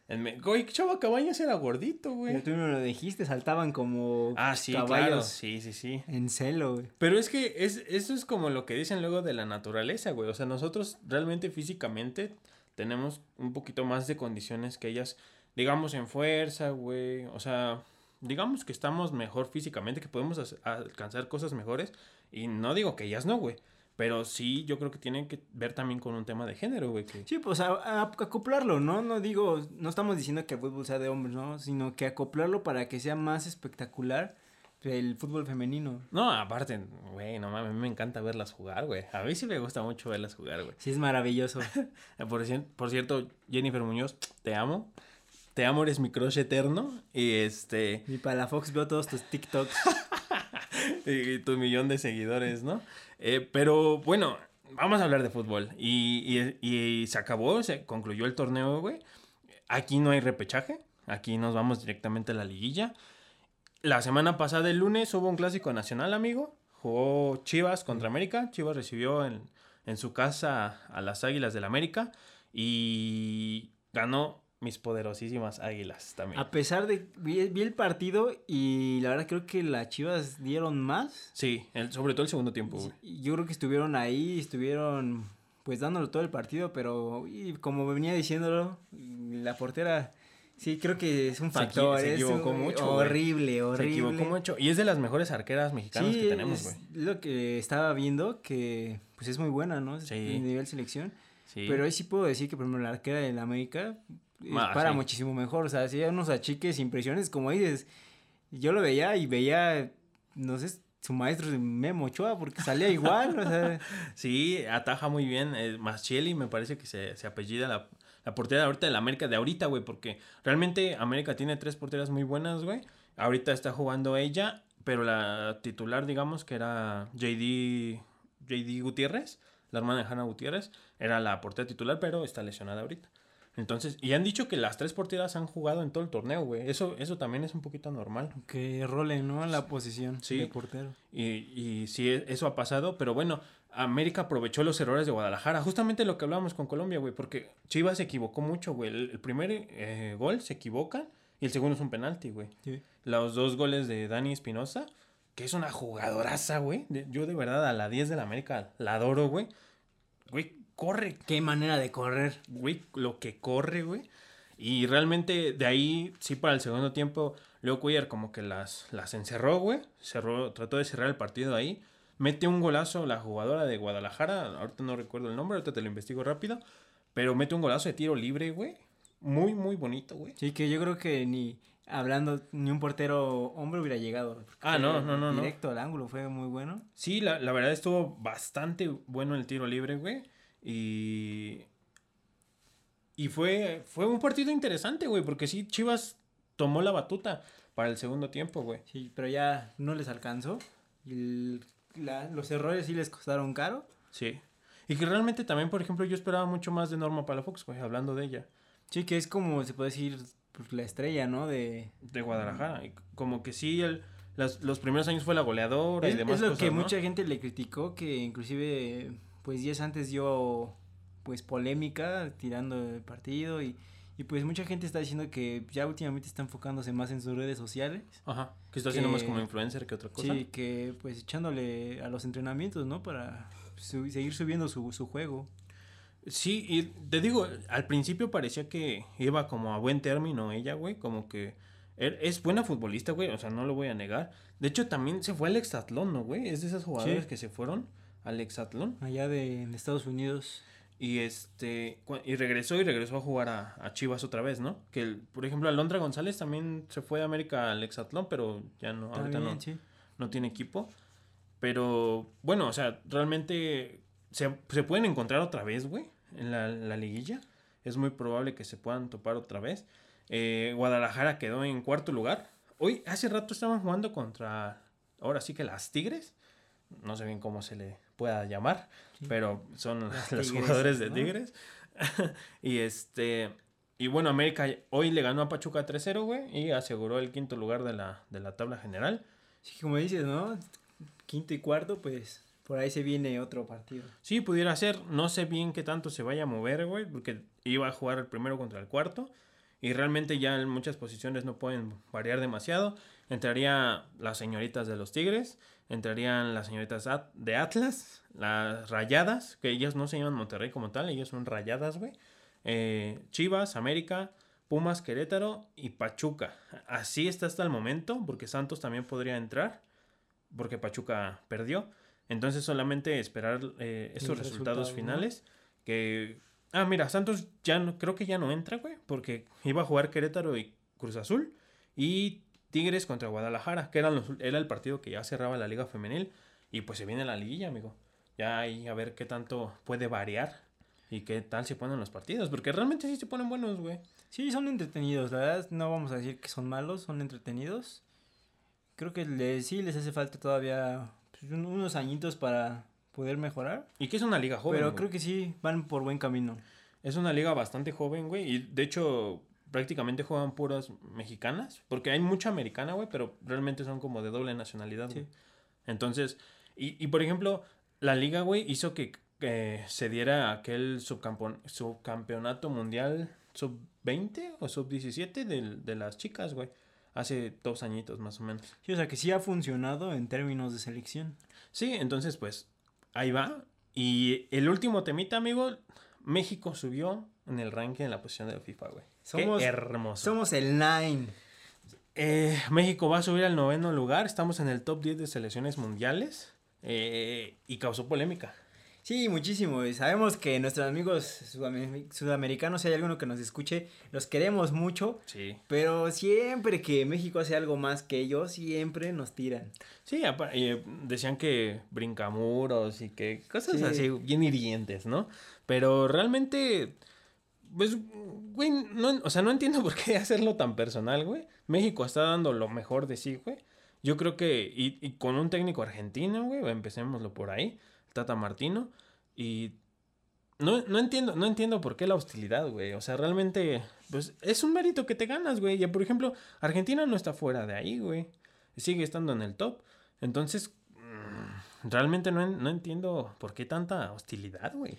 en güey, Chava Cabañas era gordito, Pero güey. tú no lo dijiste, saltaban como Ah, sí, claro. caballos Sí, sí, sí. en celo, güey. Pero es que es, eso es como lo que dicen luego de la naturaleza, güey. O sea, nosotros realmente físicamente tenemos un poquito más de condiciones que ellas, digamos, en fuerza, güey. O sea, digamos que estamos mejor físicamente, que podemos alcanzar cosas mejores. Y no digo que ellas no, güey. Pero sí, yo creo que tienen que ver también con un tema de género, güey. Que... Sí, pues a- a- acoplarlo, ¿no? No digo, no estamos diciendo que el fútbol sea de hombres, ¿no? Sino que acoplarlo para que sea más espectacular el fútbol femenino. No, aparte, güey, no mames, me encanta verlas jugar, güey. A mí sí me gusta mucho verlas jugar, güey. Sí, es maravilloso. Por, por cierto, Jennifer Muñoz, te amo. Te amo, eres mi crush eterno. Y este. y para la Fox veo todos tus TikToks. y tu millón de seguidores, ¿no? Eh, pero bueno, vamos a hablar de fútbol. Y, y- y se acabó, se concluyó el torneo, güey. Aquí no hay repechaje. Aquí nos vamos directamente a la liguilla. La semana pasada, el lunes, hubo un clásico nacional, amigo. Jugó Chivas contra América. Chivas recibió en, en su casa a las Águilas del América. Y ganó mis poderosísimas Águilas también. A pesar de, vi, vi el partido y la verdad creo que las Chivas dieron más. Sí, el- sobre todo el segundo tiempo, güey. Yo creo que estuvieron ahí, estuvieron pues dándolo todo el partido, pero y como venía diciéndolo, la portera sí creo que es un factor, se es equivocó un- mucho, güey. horrible, Se horrible. equivocó mucho. Y es de las mejores arqueras mexicanas Sí, que tenemos, es güey. lo que estaba viendo que pues es muy buena, ¿no? Sí. En nivel selección. Sí. Pero ahí sí puedo decir que, por ejemplo, la arquera del América es Ah, para sí. muchísimo mejor. O sea, hacía unos achiques, impresiones, como dices. Yo lo veía y veía, no sé, su maestro Memo Ochoa, porque salía igual. o sea, Sí, ataja muy bien. Eh, Maschieli me parece que se, se apellida la, la portera de ahorita de la América de ahorita, güey. Porque realmente América tiene tres porteras muy buenas, güey. Ahorita está jugando ella, pero la titular, digamos, que era JD, JD Gutiérrez, la hermana de Hanna Gutiérrez, era la portera titular, pero está lesionada ahorita. Entonces, y han dicho que las tres porteras han jugado en todo el torneo, güey. Eso, eso también es un poquito normal. que rolen, ¿no? La posición Sí. de portero. Y, y sí, eso ha pasado, pero bueno, América aprovechó los errores de Guadalajara. Justamente lo que hablábamos con Colombia, güey, porque Chivas se equivocó mucho, güey. El, el primer eh, gol se equivoca y el segundo es un penalti, güey. Sí. Los dos goles de Dani Espinosa, que es una jugadoraza, güey. Yo de verdad a la 10 de la América la adoro, güey. Güey, corre, Qué manera de correr. güey, lo que corre, güey. Y realmente de ahí, sí, para el segundo tiempo, Leo Cuellar como que las, las encerró, güey. Cerró, trató de cerrar el partido ahí. Mete un golazo la jugadora de Guadalajara. Ahorita no recuerdo el nombre, ahorita te lo investigo rápido. Pero mete un golazo de tiro libre, güey. Muy, muy bonito, güey. Sí, que yo creo que ni hablando, ni un portero hombre hubiera llegado. Ah, no, no, no. Directo al ángulo, fue muy bueno. Sí, la, la verdad estuvo bastante bueno el tiro libre, güey. Y. Y fue, fue un partido interesante, güey, porque sí, Chivas tomó la batuta para el segundo tiempo, güey. Sí, pero ya no les alcanzó. Y el- la- los errores sí les costaron caro. Sí. Y que realmente también, por ejemplo, yo esperaba mucho más de Norma Palafox, güey, hablando de ella, Sí, que es como se puede decir pues, la estrella, ¿no? De de Guadalajara. Y como que sí, el, las- los primeros años fue la goleadora es, y demás es lo cosas, que ¿no? mucha gente le criticó, que inclusive pues días antes dio pues polémica tirando el partido y, y pues mucha gente está diciendo que ya últimamente está enfocándose más en sus redes sociales. Ajá, que está haciendo más como influencer que otra cosa. Sí, que pues echándole a los entrenamientos, ¿no? Para su- seguir subiendo su, su juego. Sí, y te digo, al principio parecía que iba como a buen término ella, güey, como que er- es buena futbolista, güey, o sea, no lo voy a negar. De hecho, también se fue al exatlón, ¿no, güey? Es de esas jugadoras Sí. que se fueron al exatlón Allá de en Estados Unidos. Y este y regresó y regresó a jugar a, a Chivas otra vez, ¿no? Que el- por ejemplo, Alondra González también se fue de América al exatlón, pero ya no ahorita no sí. no tiene equipo. Pero bueno, o sea, realmente se, se pueden encontrar otra vez, güey, en la, la liguilla. Es muy probable que se puedan topar otra vez. Eh, Guadalajara quedó en cuarto lugar. Hoy, hace rato estaban jugando contra, ahora sí que las Tigres. No sé bien cómo se le pueda llamar, pero son Las los jugadores de ¿no? Tigres. y este, y bueno, América hoy le ganó a Pachuca 3-0, güey, y aseguró el quinto lugar de la, de la tabla general. Sí, como dices, ¿no? Quinto y cuarto, pues por ahí se viene otro partido. Sí, pudiera ser. No sé bien qué tanto se vaya a mover, güey, porque iba a jugar el primero contra el cuarto. Y realmente ya en muchas posiciones no pueden variar demasiado. Entraría las señoritas de los Tigres, entrarían las señoritas At- de Atlas, las Rayadas, que ellas no se llaman Monterrey como tal, ellas son Rayadas, güey. eh, Chivas, América, Pumas, Querétaro y Pachuca. Así está hasta el momento, porque Santos también podría entrar, porque Pachuca perdió. Entonces solamente esperar eh, esos resultados finales. Que. Ah, mira, Santos ya no, creo que ya no entra, güey. Porque iba a jugar Querétaro y Cruz Azul. Y Tigres contra Guadalajara, que eran los- era el partido que ya cerraba la Liga Femenil. Y pues se viene la liguilla, amigo. Ya ahí a ver qué tanto puede variar. Y qué tal se ponen los partidos. Porque realmente sí se ponen buenos, güey. Sí, son entretenidos, la verdad no vamos a decir que son malos, son entretenidos. Creo que le- sí les hace falta todavía pues, un- unos añitos para poder mejorar. Y que es una liga joven. pero güey. creo que sí van por buen camino. Es una liga bastante joven, güey. Y de hecho, prácticamente juegan puras mexicanas. Porque hay mucha americana, güey. Pero realmente son como de doble nacionalidad, Sí. Entonces, y, y por ejemplo, la liga, güey, hizo que se diera aquel subcampeonato mundial sub-20 o sub-17 del- de, las chicas, güey. Hace dos añitos más o menos. Sí, o sea que sí ha funcionado en términos de selección. Sí, entonces pues ahí va. Y el último temita, amigo, México subió en el ranking en la posición de FIFA, güey. Somos- Qué hermoso. Somos el Nine. Eh, México va a subir al noveno lugar. Estamos en el top 10 de selecciones mundiales. eh, y causó polémica. Sí, muchísimo. y Sabemos que nuestros amigos sudamer- sudamericanos, si hay alguno que nos escuche, los queremos mucho. Sí. Pero siempre que México hace algo más que ellos, siempre nos tiran. Sí, eh, decían que brincamuros y que cosas Sí. así bien hirientes, ¿no? Pero realmente, pues, güey, no, o sea, no entiendo por qué hacerlo tan personal, güey. México está dando lo mejor de sí, güey. Yo creo que, y, y con un técnico argentino, güey, empecémoslo por ahí, Tata Martino, y no, no entiendo, no entiendo por qué la hostilidad, güey. O sea, realmente, pues, es un mérito que te ganas, güey. Ya, por ejemplo, Argentina no está fuera de ahí, güey. Sigue estando en el top. Entonces, mm, realmente no, no entiendo por qué tanta hostilidad, güey.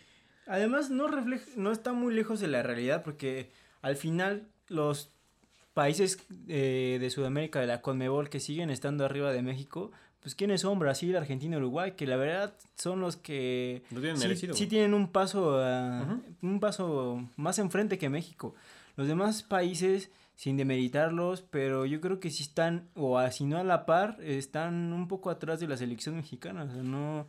Además, no refleja, no está muy lejos de la realidad porque al final los países eh, de Sudamérica, de la Conmebol, que siguen estando arriba de México, pues ¿quiénes son? Brasil, Argentina, Uruguay, que la verdad son los que tienen sí, merecido, sí tienen un paso, Ujú. un paso más enfrente que México. Los demás países, sin demeritarlos, pero yo creo que sí están, o a- si no a la par, están un poco atrás de la selección mexicana. O sea, no...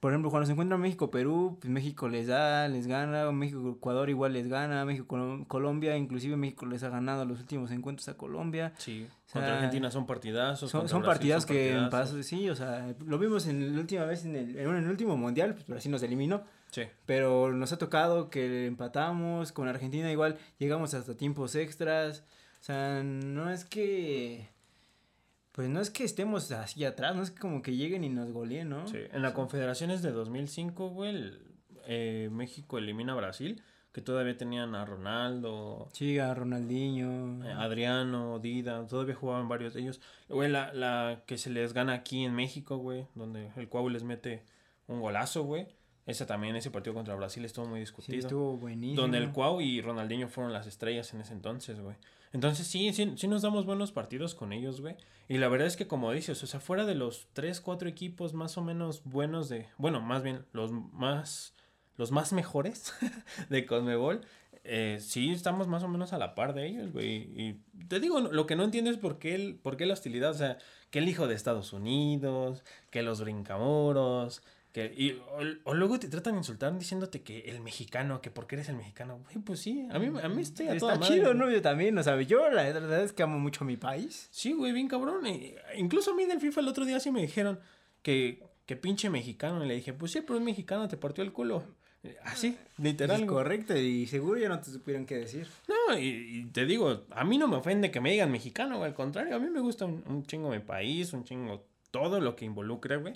Por ejemplo, cuando se encuentran México-Perú, pues México les da, les gana, México-Ecuador igual les gana, México-Colombia, inclusive México les ha ganado los últimos encuentros a Colombia. Sí. O Contra Argentina son partidazos. Son, partidas que en paso, sí, o sea, lo vimos en la última vez en el, en el último mundial, pues Brasil nos eliminó, Sí. pero nos ha tocado que empatamos, con Argentina igual llegamos hasta tiempos extras, o sea, no es que, pues no es que estemos así atrás, no es como que lleguen y nos goleen, ¿no? Sí, en la Confederaciones de 2005, güey, el- eh, México elimina a Brasil, que todavía tenían a Ronaldo, Sí, a Ronaldinho. eh, Adriano, Dida, todavía jugaban varios de ellos. Güey, la, la que se les gana aquí en México, güey, donde el Cuau les mete un golazo, güey. Ese también, ese partido contra Brasil estuvo muy Sí, discutido. estuvo buenísimo. donde el Cuau y Ronaldinho fueron las estrellas en ese entonces, güey. Entonces sí, sí, sí nos damos buenos partidos con ellos, güey. Y la verdad es que como dices, o sea, fuera de los 3, 4 equipos más o menos buenos de, bueno, más bien los más, los más mejores de Conmebol, eh, sí estamos más o menos a la par de ellos, güey. Y te digo, lo que no entiendo es por qué, el, por qué la hostilidad, o sea, que el hijo de Estados Unidos, que los brincamoros, que, y, o, o luego te tratan de insultar diciéndote que el mexicano, que porque eres el mexicano, güey, pues sí, a mí, a mí estoy a toda Está madre, chido, güey. ¿no? Yo también, o sea, yo la verdad es que amo mucho mi país. Sí, güey, bien cabrón. y- incluso a mí del FIFA el otro día sí me dijeron que, que pinche mexicano. Y le dije, pues sí, pero un mexicano te partió el culo. Así, literal. Es correcto, y seguro ya no te supieron qué decir. No, y, y te digo, a mí no me ofende que me digan mexicano, güey. Al contrario, a mí me gusta un, un chingo mi país, un chingo todo lo que involucra, güey.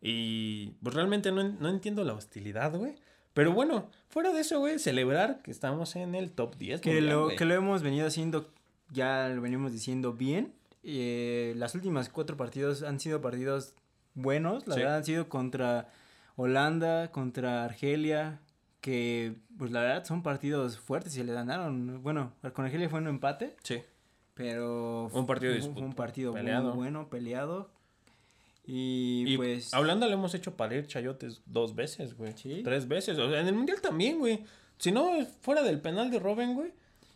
Y pues realmente no, no entiendo la hostilidad, güey. Pero bueno, fuera de eso, güey, celebrar que estamos en el top 10. Que mundial, lo, güey. que lo hemos venido haciendo, ya lo venimos diciendo bien. Eh, las últimas cuatro partidos han sido partidos buenos, la Sí. verdad han sido contra Holanda, contra Argelia, que pues la verdad son partidos fuertes y le ganaron. Bueno, con Argelia fue un empate, Sí. pero Un partido fue, fue un partido peleado. muy bueno, peleado. Y, Y pues... a Holanda le hemos hecho parir chayotes dos veces, güey. Sí. Tres veces. O sea, en el mundial también, güey. si no fuera del penal de Robin, güey.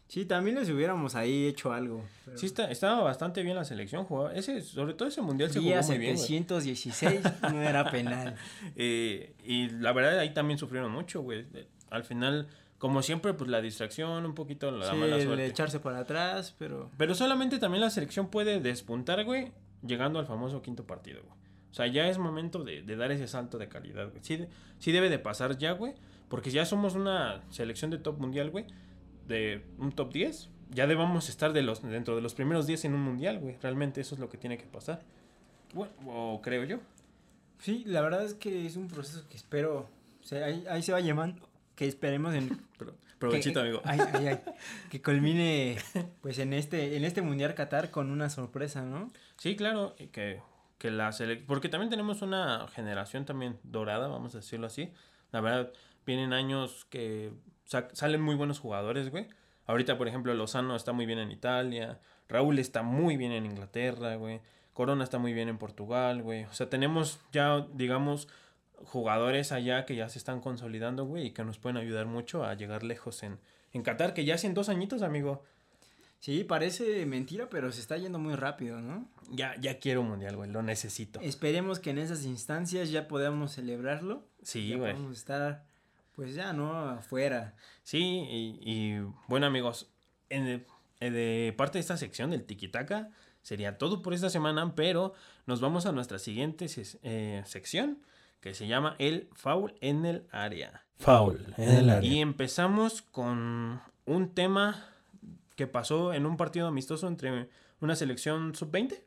Sí, también les hubiéramos ahí hecho algo. pero- Sí, está, estaba bastante bien la selección, jugaba. Ese, sobre todo ese mundial se Día jugó muy bien, güey. 716 no era penal. Eh, y la verdad ahí también sufrieron mucho, güey. Al final, como siempre, pues la distracción, un poquito la Sí, mala el suerte. echarse para atrás, pero... Pero solamente también la selección puede despuntar, güey, llegando al famoso quinto partido, güey. O sea, ya es momento de, de dar ese salto de calidad, güey. Sí, sí debe de pasar ya, güey. Porque ya somos una selección de top mundial, güey. De un top 10. Ya debamos estar de los, dentro de los primeros 10 en un mundial, güey. Realmente eso es lo que tiene que pasar. Bueno, o creo yo. Sí, la verdad es que es un proceso que espero... O sea, ahí, ahí se va llamando. Que esperemos en... Pero, provechito, que- amigo. ay, ay, ay, que culmine pues en este, en este Mundial Qatar con una sorpresa, ¿no? Sí, claro, y que, que la selección, porque también tenemos una generación también dorada, vamos a decirlo así. La verdad, vienen años que sa- salen muy buenos jugadores, güey. Ahorita, por ejemplo, Lozano está muy bien en Italia, Raúl está muy bien en Inglaterra, güey. Corona está muy bien en Portugal, güey. O sea, tenemos ya, digamos, jugadores allá que ya se están consolidando, güey, y que nos pueden ayudar mucho a llegar lejos en, en Qatar, que ya hacen dos añitos, amigo. Sí, parece mentira, pero se está yendo muy rápido, ¿no? Ya, ya quiero un mundial, güey, lo necesito. Esperemos que en esas instancias ya podamos celebrarlo. Sí, ya güey. podamos estar, pues ya, ¿no? Afuera. Sí, y, y, bueno amigos, en el- eh, de parte de esta sección del Tikitaka sería todo por esta semana, pero nos vamos a nuestra siguiente ses- eh, sección que se llama el foul en el área. Foul en el área. Y empezamos con un tema que pasó en un partido amistoso entre una selección sub-20,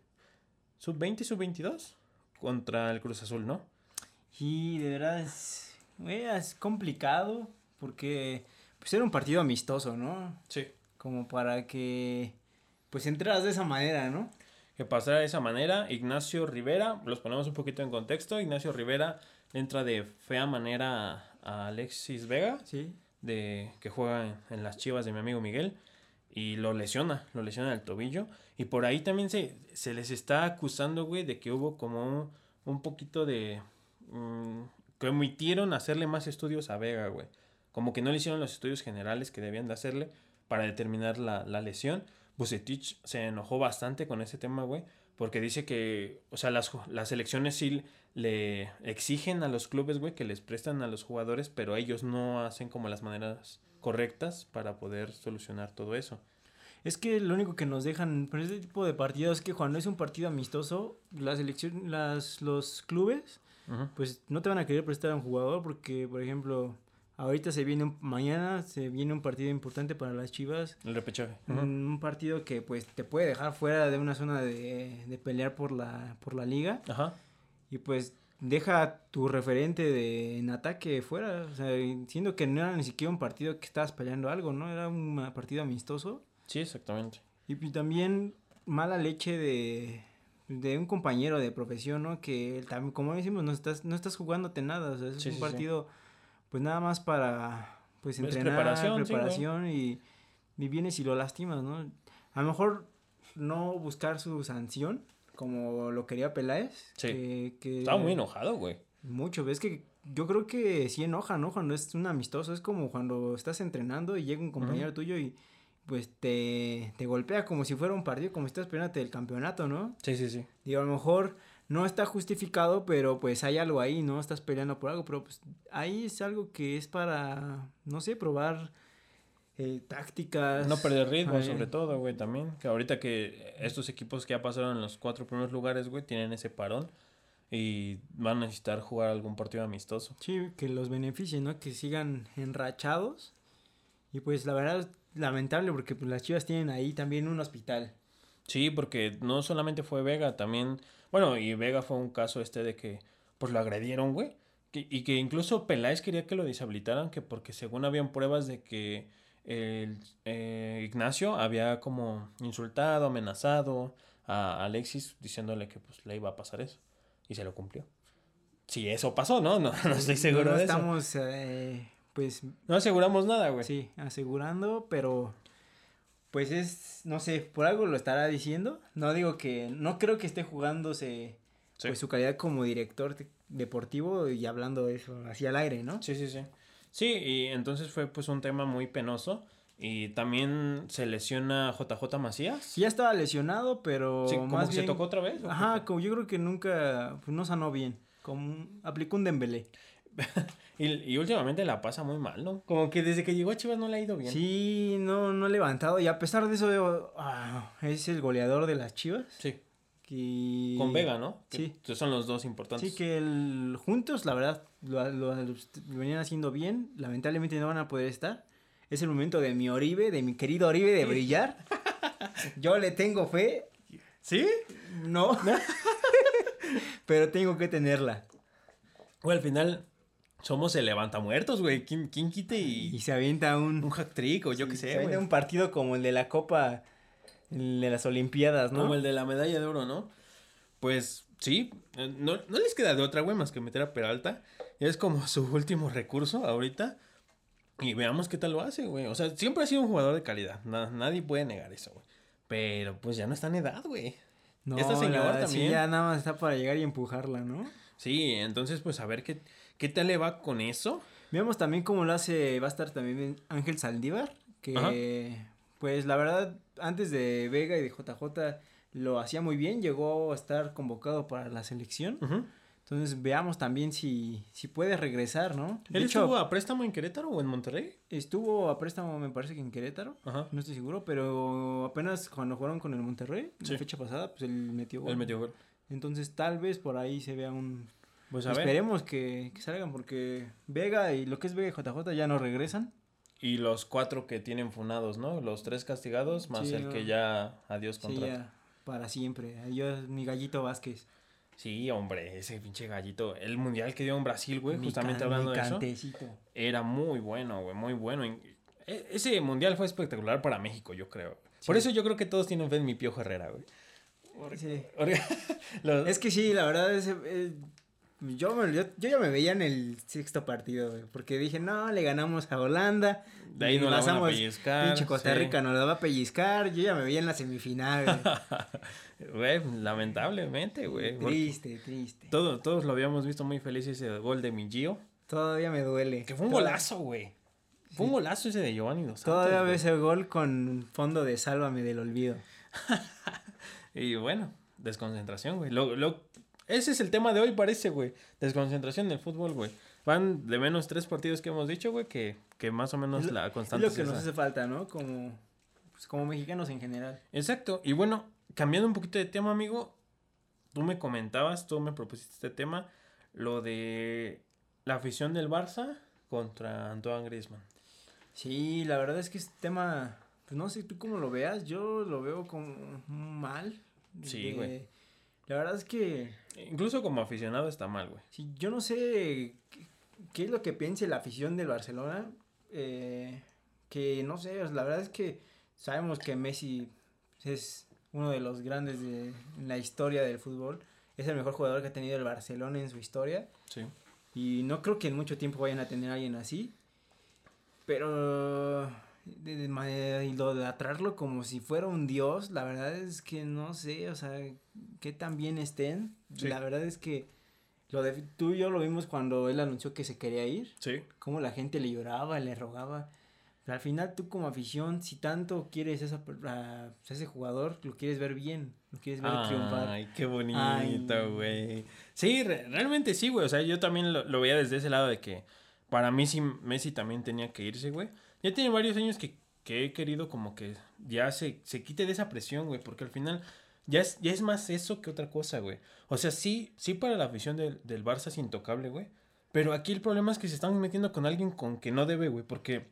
sub-20 y sub-22 contra el Cruz Azul, ¿no? Y de verdad es, es complicado porque pues era un partido amistoso, ¿no? Sí. Como para que pues entraras de esa manera, ¿no? que pasara de esa manera. Ignacio Rivera, los ponemos un poquito en contexto. Ignacio Rivera entra de fea manera a Alexis Vega, Sí. de, que juega en, en las chivas de mi amigo Miguel, y lo lesiona, lo lesiona el tobillo. Y por ahí también se, se les está acusando, güey, de que hubo como un, poquito de... mm, que omitieron hacerle más estudios a Vega, güey. Como que no le hicieron los estudios generales que debían de hacerle para determinar la, la lesión. Bucetich se enojó bastante con ese tema, güey, porque dice que, o sea, las, las selecciones sí le exigen a los clubes, güey, que les prestan a los jugadores, pero ellos no hacen como las maneras correctas para poder solucionar todo eso. Es que lo único que nos dejan por este tipo de partidos es que cuando es un partido amistoso, la selección, las, los clubes, pues no te van a querer prestar a un jugador porque, por ejemplo, ahorita se viene un, mañana se viene un partido importante para las Chivas, El repechaje. un, un partido que pues te puede dejar fuera de una zona de, de pelear por la, por la liga Ajá. y pues deja tu referente de, en ataque fuera, o sea, siendo que no era ni siquiera un partido que estabas peleando algo, ¿no? Era un partido amistoso. Sí, exactamente. Y también mala leche de, de un compañero de profesión, ¿no? Que también, como decimos, no estás, no estás jugándote nada. O sea, es Sí, un sí, sí. partido, pues nada más para, pues, Es entrenar, preparación, y, y vienes y lo lastimas, ¿no? A lo mejor no buscar su sanción, como lo quería Peláez. Sí. Que, que Estaba muy enojado, güey. Mucho, ves que yo creo que sí enoja, ¿no? Cuando es un amistoso, es como cuando estás entrenando y llega un compañero tuyo y pues te, te golpea como si fuera un partido, como si estás peleándote el campeonato, ¿no? Sí, sí, sí. Digo, a lo mejor no está justificado, pero pues hay algo ahí, ¿no? Estás peleando por algo, pero pues ahí es algo que es para, no sé, probar eh, tácticas. No perder ritmo, Ay, sobre todo, güey, también. Que ahorita que estos equipos que ya pasaron en los cuatro primeros lugares, güey, tienen ese parón y van a necesitar jugar algún partido amistoso. Sí, que los beneficie, ¿no? Que sigan enrachados. Y pues la verdad es lamentable porque pues, las chivas tienen ahí también un hospital. Sí, porque no solamente fue Vega, también, bueno, y Vega fue un caso este de que, pues lo agredieron, güey. Que- y que incluso Peláez quería que lo deshabilitaran, que porque según habían pruebas de que el eh, Ignacio había como insultado, amenazado a Alexis, diciéndole que pues le iba a pasar eso. Y se lo cumplió. Sí, eso pasó, ¿no? No, no estoy seguro No, de eso. estamos, eh, pues, No aseguramos nada, güey. sí, asegurando, pero pues es, no sé, por algo lo estará diciendo. No digo que, no creo que esté jugándose Sí. pues su calidad como director de- deportivo y hablando eso así al aire, ¿no? Sí, sí, sí. Sí, y entonces fue pues un tema muy penoso. Y también se lesiona JJ Macías. Ya estaba lesionado, pero Sí, más se tocó otra vez. ¿o qué Ajá, como yo creo que nunca, pues no sanó bien. Como aplicó un Dembélé. Y, y últimamente la pasa muy mal, ¿no? Como que desde que llegó a Chivas no le ha ido bien. Sí, no, no ha levantado. Y a pesar de eso, ah, es el goleador de las Chivas. Sí, Que... con Vega, ¿no? Sí. que son los dos importantes. Sí, que el- juntos, la verdad, lo, lo- lo venían haciendo bien. Lamentablemente no van a poder estar. Es el momento de mi Oribe, de mi querido Oribe, de brillar. Yo le tengo fe. ¿Sí? No. Pero tengo que tenerla. Güey, al final somos el levantamuertos, güey. ¿Quién, quién quite Y y se avienta un... un hack trick o yo qué se sé, avienta güey? un partido como el de la Copa, el de las Olimpiadas, ¿no? Como el de la medalla de oro, ¿no? Pues sí, eh, no, no les queda de otra, güey, más que meter a Peralta. Es como su último recurso ahorita. Y veamos qué tal lo hace, güey. O sea, siempre ha sido un jugador de calidad. Na- nadie puede negar eso, güey. Pero pues ya no está en edad, güey. No, Esta señora la- sí, también. ya nada más está para llegar y empujarla, ¿no? Sí, entonces pues a ver qué, qué tal le va con eso. Veamos también cómo lo hace, va a estar también Ángel Saldívar, que pues la verdad antes de Vega y de JJ lo hacía muy bien, llegó a estar convocado para la selección, entonces veamos también si, si puede regresar, ¿no? De ¿Él hecho, estuvo a préstamo en Querétaro o en Monterrey? estuvo a préstamo me parece que en Querétaro, Ajá. no estoy seguro, pero apenas cuando jugaron con el Monterrey, Sí. la fecha pasada, pues él metió gol. Él metió gol. Entonces tal vez por ahí se vea un... Pues a ver. Esperemos que, que salgan porque Vega y lo que es Vega y JJ ya no regresan. Y los cuatro que tienen funados, ¿no? Los tres castigados, más Sí, el no. que ya adiós Sí, contrato. ya, para siempre. Adiós, mi gallito Vázquez. Sí, hombre, ese pinche gallito. El mundial que dio en Brasil, güey, Mi justamente can- hablando mi de eso, era muy bueno, güey, muy bueno. E- Ese mundial fue espectacular para México, yo creo. Sí. Por eso yo creo que todos tienen fe en mi Piojo Herrera, güey. Sí. Los- Es que sí, la verdad, es, eh, yo, me- yo, yo ya me veía en el sexto partido, güey, porque dije, no, le ganamos a Holanda. de ahí y no la van a pasamos, pellizcar. Pinche Costa sí. Rica nos la va a pellizcar. Yo ya me veía en la semifinal. güey. Güey, lamentablemente, güey. triste, triste. Todo, todos lo habíamos visto muy feliz ese gol de mi Gio. Todavía me duele. Que fue un golazo, güey. Fue un golazo ese de Giovanni Dos Santos. Todavía veo ese gol con fondo de Sálvame del olvido. Y bueno, desconcentración, güey. Lo, lo, ese es el tema de hoy, parece, güey. Desconcentración del fútbol, güey. Van de menos tres partidos que hemos dicho, güey, que, que más o menos Es lo- la Es constante lo que es nos esa. hace falta, ¿no? Como, pues, como mexicanos en general. Exacto. Y bueno, cambiando un poquito de tema, amigo. Tú me comentabas, tú me propusiste este tema, lo de la afición del Barça contra Antoine Griezmann. Sí, la verdad es que este tema, pues no sé tú cómo lo veas, yo lo veo como mal. Sí, güey. La verdad es que Incluso como aficionado está mal, güey. sí, yo no sé qué, es lo que piense la afición del Barcelona. eh, que no sé, la verdad es que sabemos que Messi es uno de los grandes de en la historia del fútbol. Es el mejor jugador que ha tenido el Barcelona en su historia. Sí. Y no creo que en mucho tiempo vayan a tener a alguien así. Pero de, de de idolatrarlo como si fuera un dios, la verdad es que no sé, o sea, qué tan bien estén. Sí. La verdad es que lo de, tú y yo lo vimos cuando él anunció que se quería ir, Sí. cómo la gente le lloraba, le rogaba. Pero al final tú como afición, si tanto quieres esa, a ese jugador, lo quieres ver bien, lo quieres ver triunfar. Ay, qué bonito, Ay. güey. Sí, re- realmente sí, güey. O sea, yo también lo, lo veía desde ese lado de que para mí sí, Messi también tenía que irse, güey. Ya tiene varios años que, que he querido como que ya se, se quite de esa presión, güey. Porque al final ya es, ya es más eso que otra cosa, güey. O sea, sí, sí para la afición del, del Barça es intocable, güey. Pero aquí el problema es que se están metiendo con alguien con que no debe, güey. Porque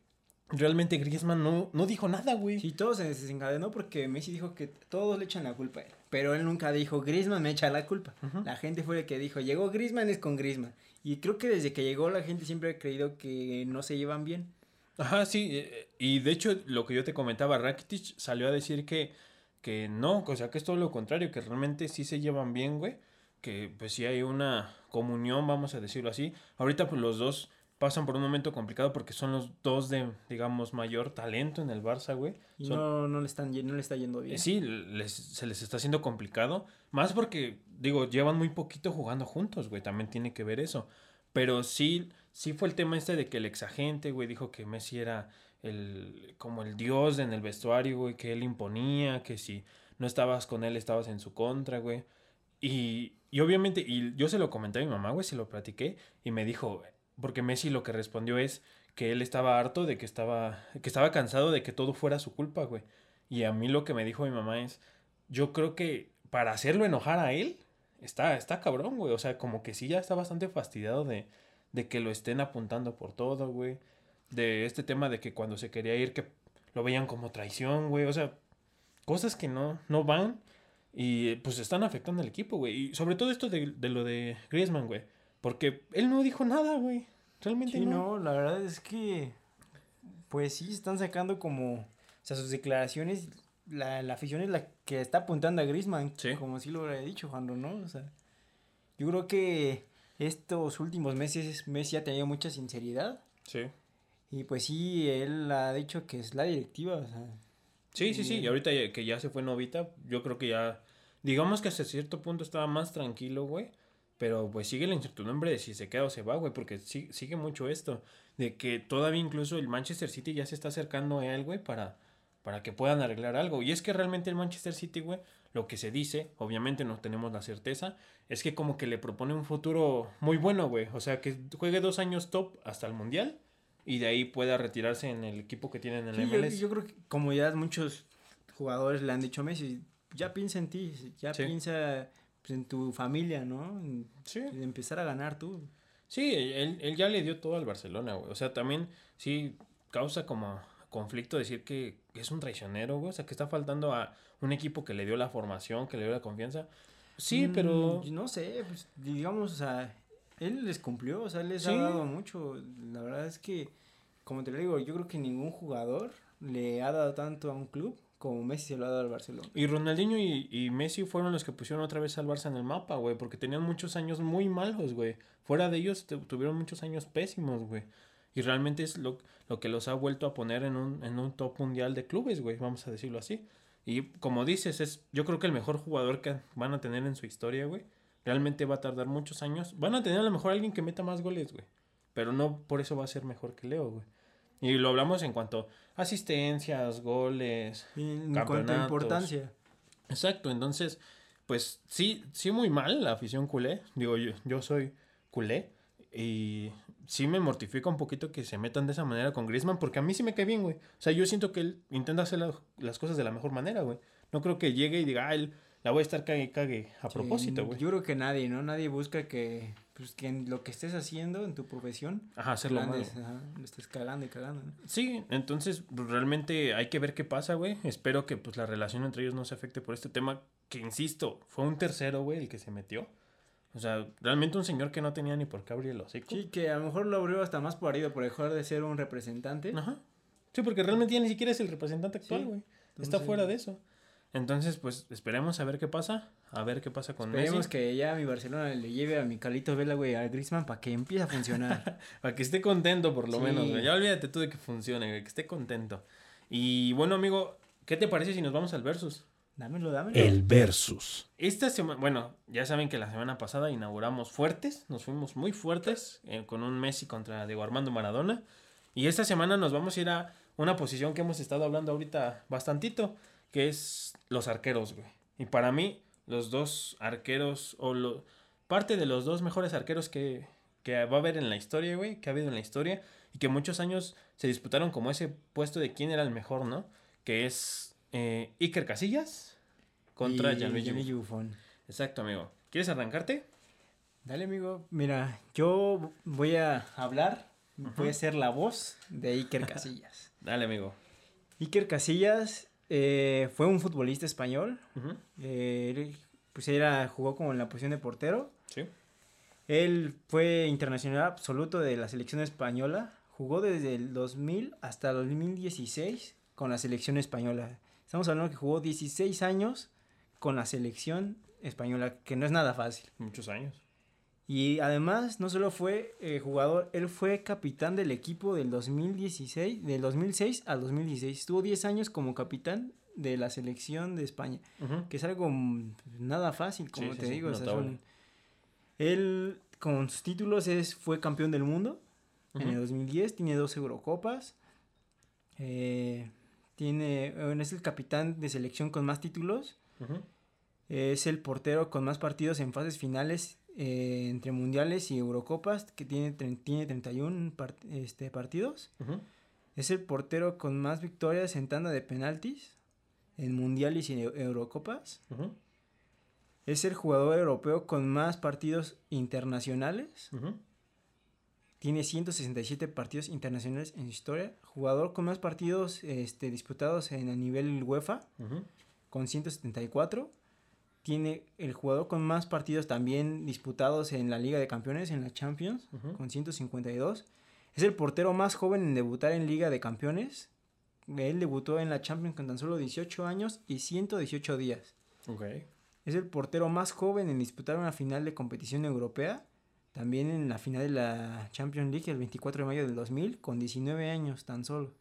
realmente Griezmann no, no dijo nada, güey. Sí, todo se desencadenó porque Messi dijo que todos le echan la culpa a él. Pero él nunca dijo, Griezmann me echa la culpa. La gente fue el que dijo, llegó Griezmann es con Griezmann. Y creo que desde que llegó la gente siempre ha creído que no se llevan bien. Ajá, sí, eh, y de hecho lo que yo te comentaba, Rakitic salió a decir que, que no, o sea, que es todo lo contrario, que realmente sí se llevan bien, güey, que pues sí hay una comunión, vamos a decirlo así. Ahorita pues los dos pasan por un momento complicado porque son los dos de, digamos, mayor talento en el Barça, güey. Y Son- no, no, le están, no le está yendo bien. eh, Sí, les- se les está haciendo complicado. Más porque, digo, llevan muy poquito jugando juntos, güey. También tiene que ver eso. Pero sí, sí fue el tema este de que el exagente, güey, dijo que Messi era el, como el dios en el vestuario, güey, que él imponía, que si no estabas con él estabas en su contra, güey. Y, y obviamente, y yo se lo comenté a mi mamá, güey, se lo platiqué y me dijo, porque Messi lo que respondió es que él estaba harto de que estaba, que estaba cansado de que todo fuera su culpa, güey. Y a mí lo que me dijo mi mamá es, yo creo que para hacerlo enojar a él, está, está cabrón, güey. O sea, como que sí ya está bastante fastidiado de, de que lo estén apuntando por todo, güey. De este tema de que cuando se quería ir, que lo veían como traición, güey. O sea, cosas que no, no van y pues están afectando al equipo, güey. Y sobre todo esto de, de lo de Griezmann, güey. Porque él no dijo nada, güey. Realmente Sí, no. no, la verdad es que, pues sí, están sacando como, o sea, sus declaraciones, la, la afición es la que está apuntando a Griezmann, Sí. como sí lo habría dicho, Juan, ¿no? O sea, yo creo que estos últimos meses Messi ha tenido mucha sinceridad Sí. y pues sí, él ha dicho que es la directiva, o sea, Sí, sí, sí. Y ahorita que ya se fue Novita, yo creo que ya. Digamos que hasta cierto punto estaba más tranquilo, güey. Pero pues sigue la incertidumbre de si se queda o se va, güey. Porque sí- sigue mucho esto. De que todavía incluso el Manchester City ya se está acercando a él, güey, para, para que puedan arreglar algo. Y es que realmente el Manchester City, güey, lo que se dice, obviamente no tenemos la certeza, es que como que le propone un futuro muy bueno, güey. O sea, que juegue dos años top hasta el Mundial. Y de ahí pueda retirarse en el equipo que tienen en el Sí, yo, MLS. yo creo que como ya muchos jugadores le han dicho a Messi, ya piensa en ti, ya Sí. piensa pues, en tu familia, ¿no? En, Sí. en empezar a ganar tú. Sí, él, él ya le dio todo al Barcelona, güey. O sea, también sí causa como conflicto decir que es un traicionero, güey. O sea, que está faltando a un equipo que le dio la formación, que le dio la confianza. Sí, Mm, pero... No sé, pues, digamos, o sea, él les cumplió, o sea, les Sí. ha dado mucho. La verdad es que, como te lo digo, yo creo que ningún jugador le ha dado tanto a un club como Messi se lo ha dado al Barcelona. Y Ronaldinho y, y Messi fueron los que pusieron otra vez al Barça en el mapa, güey. Porque tenían muchos años muy malos, güey. Fuera de ellos tu- tuvieron muchos años pésimos, güey. Y realmente es lo, lo que los ha vuelto a poner en un, en un top mundial de clubes, güey. Vamos a decirlo así. Y como dices, es yo creo que el mejor jugador que van a tener en su historia, güey. Realmente va a tardar muchos años. Van a tener a lo mejor alguien que meta más goles, güey. Pero no por eso va a ser mejor que Leo, güey. Y lo hablamos en cuanto a asistencias, goles, En cuanto a importancia. Exacto, entonces, pues sí, sí muy mal la afición culé. Digo, yo, yo soy culé y sí me mortifica un poquito que se metan de esa manera con Griezmann porque a mí sí me cae bien, güey. O sea, yo siento que él intenta hacer la- las cosas de la mejor manera, güey. No creo que llegue y diga, ah, él la voy a estar cague, cague a Sí, propósito, güey. Yo creo que nadie, ¿no? Nadie busca que, pues, que en lo que estés haciendo en tu profesión, Ajá, hacerlo lo ajá, estés cagando y cagando, ¿no? Sí, entonces pues, realmente hay que ver qué pasa, güey. Espero que pues la relación entre ellos no se afecte por este tema, que insisto, fue un tercero, güey, el que se metió. O sea, realmente un señor que no tenía ni por qué abrir el hocico. Sí, que a lo mejor lo abrió hasta más por herido por dejar de ser un representante. Ajá. Sí, porque realmente ya ni siquiera es el representante actual, Sí, güey. Está fuera de eso. Entonces, pues esperemos a ver qué pasa. A ver qué pasa con Esperemos Messi. que ya mi Barcelona le lleve a mi Calito Vela, güey, a Griezmann para que empiece a funcionar. Para que esté contento, por lo Sí. menos, güey. Ya olvídate tú de que funcione, güey. Que esté contento. Y bueno, amigo, ¿qué te parece si nos vamos al Versus? Dámelo, dámelo. El versus. Esta semana, bueno, ya saben que la semana pasada inauguramos fuertes, nos fuimos muy fuertes eh, con un Messi contra Diego Armando Maradona. Y esta semana nos vamos a ir a una posición que hemos estado hablando ahorita bastantito, que es los arqueros, güey. Y para mí, los dos arqueros, o lo, parte de los dos mejores arqueros que, que va a haber en la historia, güey, que ha habido en la historia, y que muchos años se disputaron como ese puesto de quién era el mejor, ¿no? Que es eh, Iker Casillas contra Gianluigi Buffon. Exacto, amigo. ¿Quieres arrancarte? Dale, amigo. Mira, yo voy a hablar, voy a ser la voz de Iker Casillas. Dale, amigo. Iker Casillas eh, fue un futbolista español. Eh, él, pues era, jugó como en la posición de portero. Sí. Él fue internacional absoluto de la selección española. Jugó desde el 2000 hasta el 2016 con la selección española. Estamos hablando que jugó 16 años con la selección española, que no es nada fácil. Muchos años. Y además, no solo fue eh, jugador, él fue capitán del equipo del 2016, del 2006 al 2016. Estuvo 10 años como capitán de la selección de España, que es algo mm, nada fácil, como Sí, sí, te sí, digo. notable. son- él con sus títulos es, fue campeón del mundo, en el 2010, tiene dos Eurocopas. Eh, tiene, bueno, es el capitán de selección con más títulos. Es el portero con más partidos en fases finales eh, entre mundiales y Eurocopas, que tiene, tre- tiene 31 par- este, partidos. Es el portero con más victorias en tanda de penaltis en mundiales y Eu- Eurocopas. Es el jugador europeo con más partidos internacionales. Ujú. Tiene 167 partidos internacionales en su historia. Jugador con más partidos este, disputados en a nivel UEFA, Ujú. con 174. Tiene el jugador con más partidos también disputados en la Liga de Campeones, en la Champions, Ujú. con 152. Es el portero más joven en debutar en Liga de Campeones. Él debutó en la Champions con tan solo 18 años y 118 días. Es el portero más joven en disputar una final de competición europea. También en la final de la Champions League el 24 de mayo del 2000 con 19 años tan solo.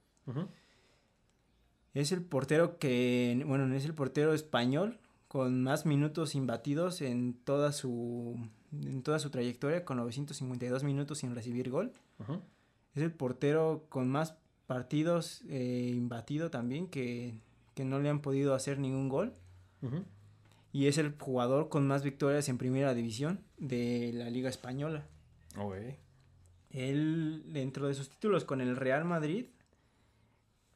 Es el portero que, bueno, es el portero español con más minutos imbatidos en toda su, en toda su trayectoria con 952 minutos sin recibir gol. Es el portero con más partidos eh, imbatido también que, que no le han podido hacer ningún gol. Ujú. Y es el jugador con más victorias en primera división de la Liga Española. Él, dentro de sus títulos con el Real Madrid,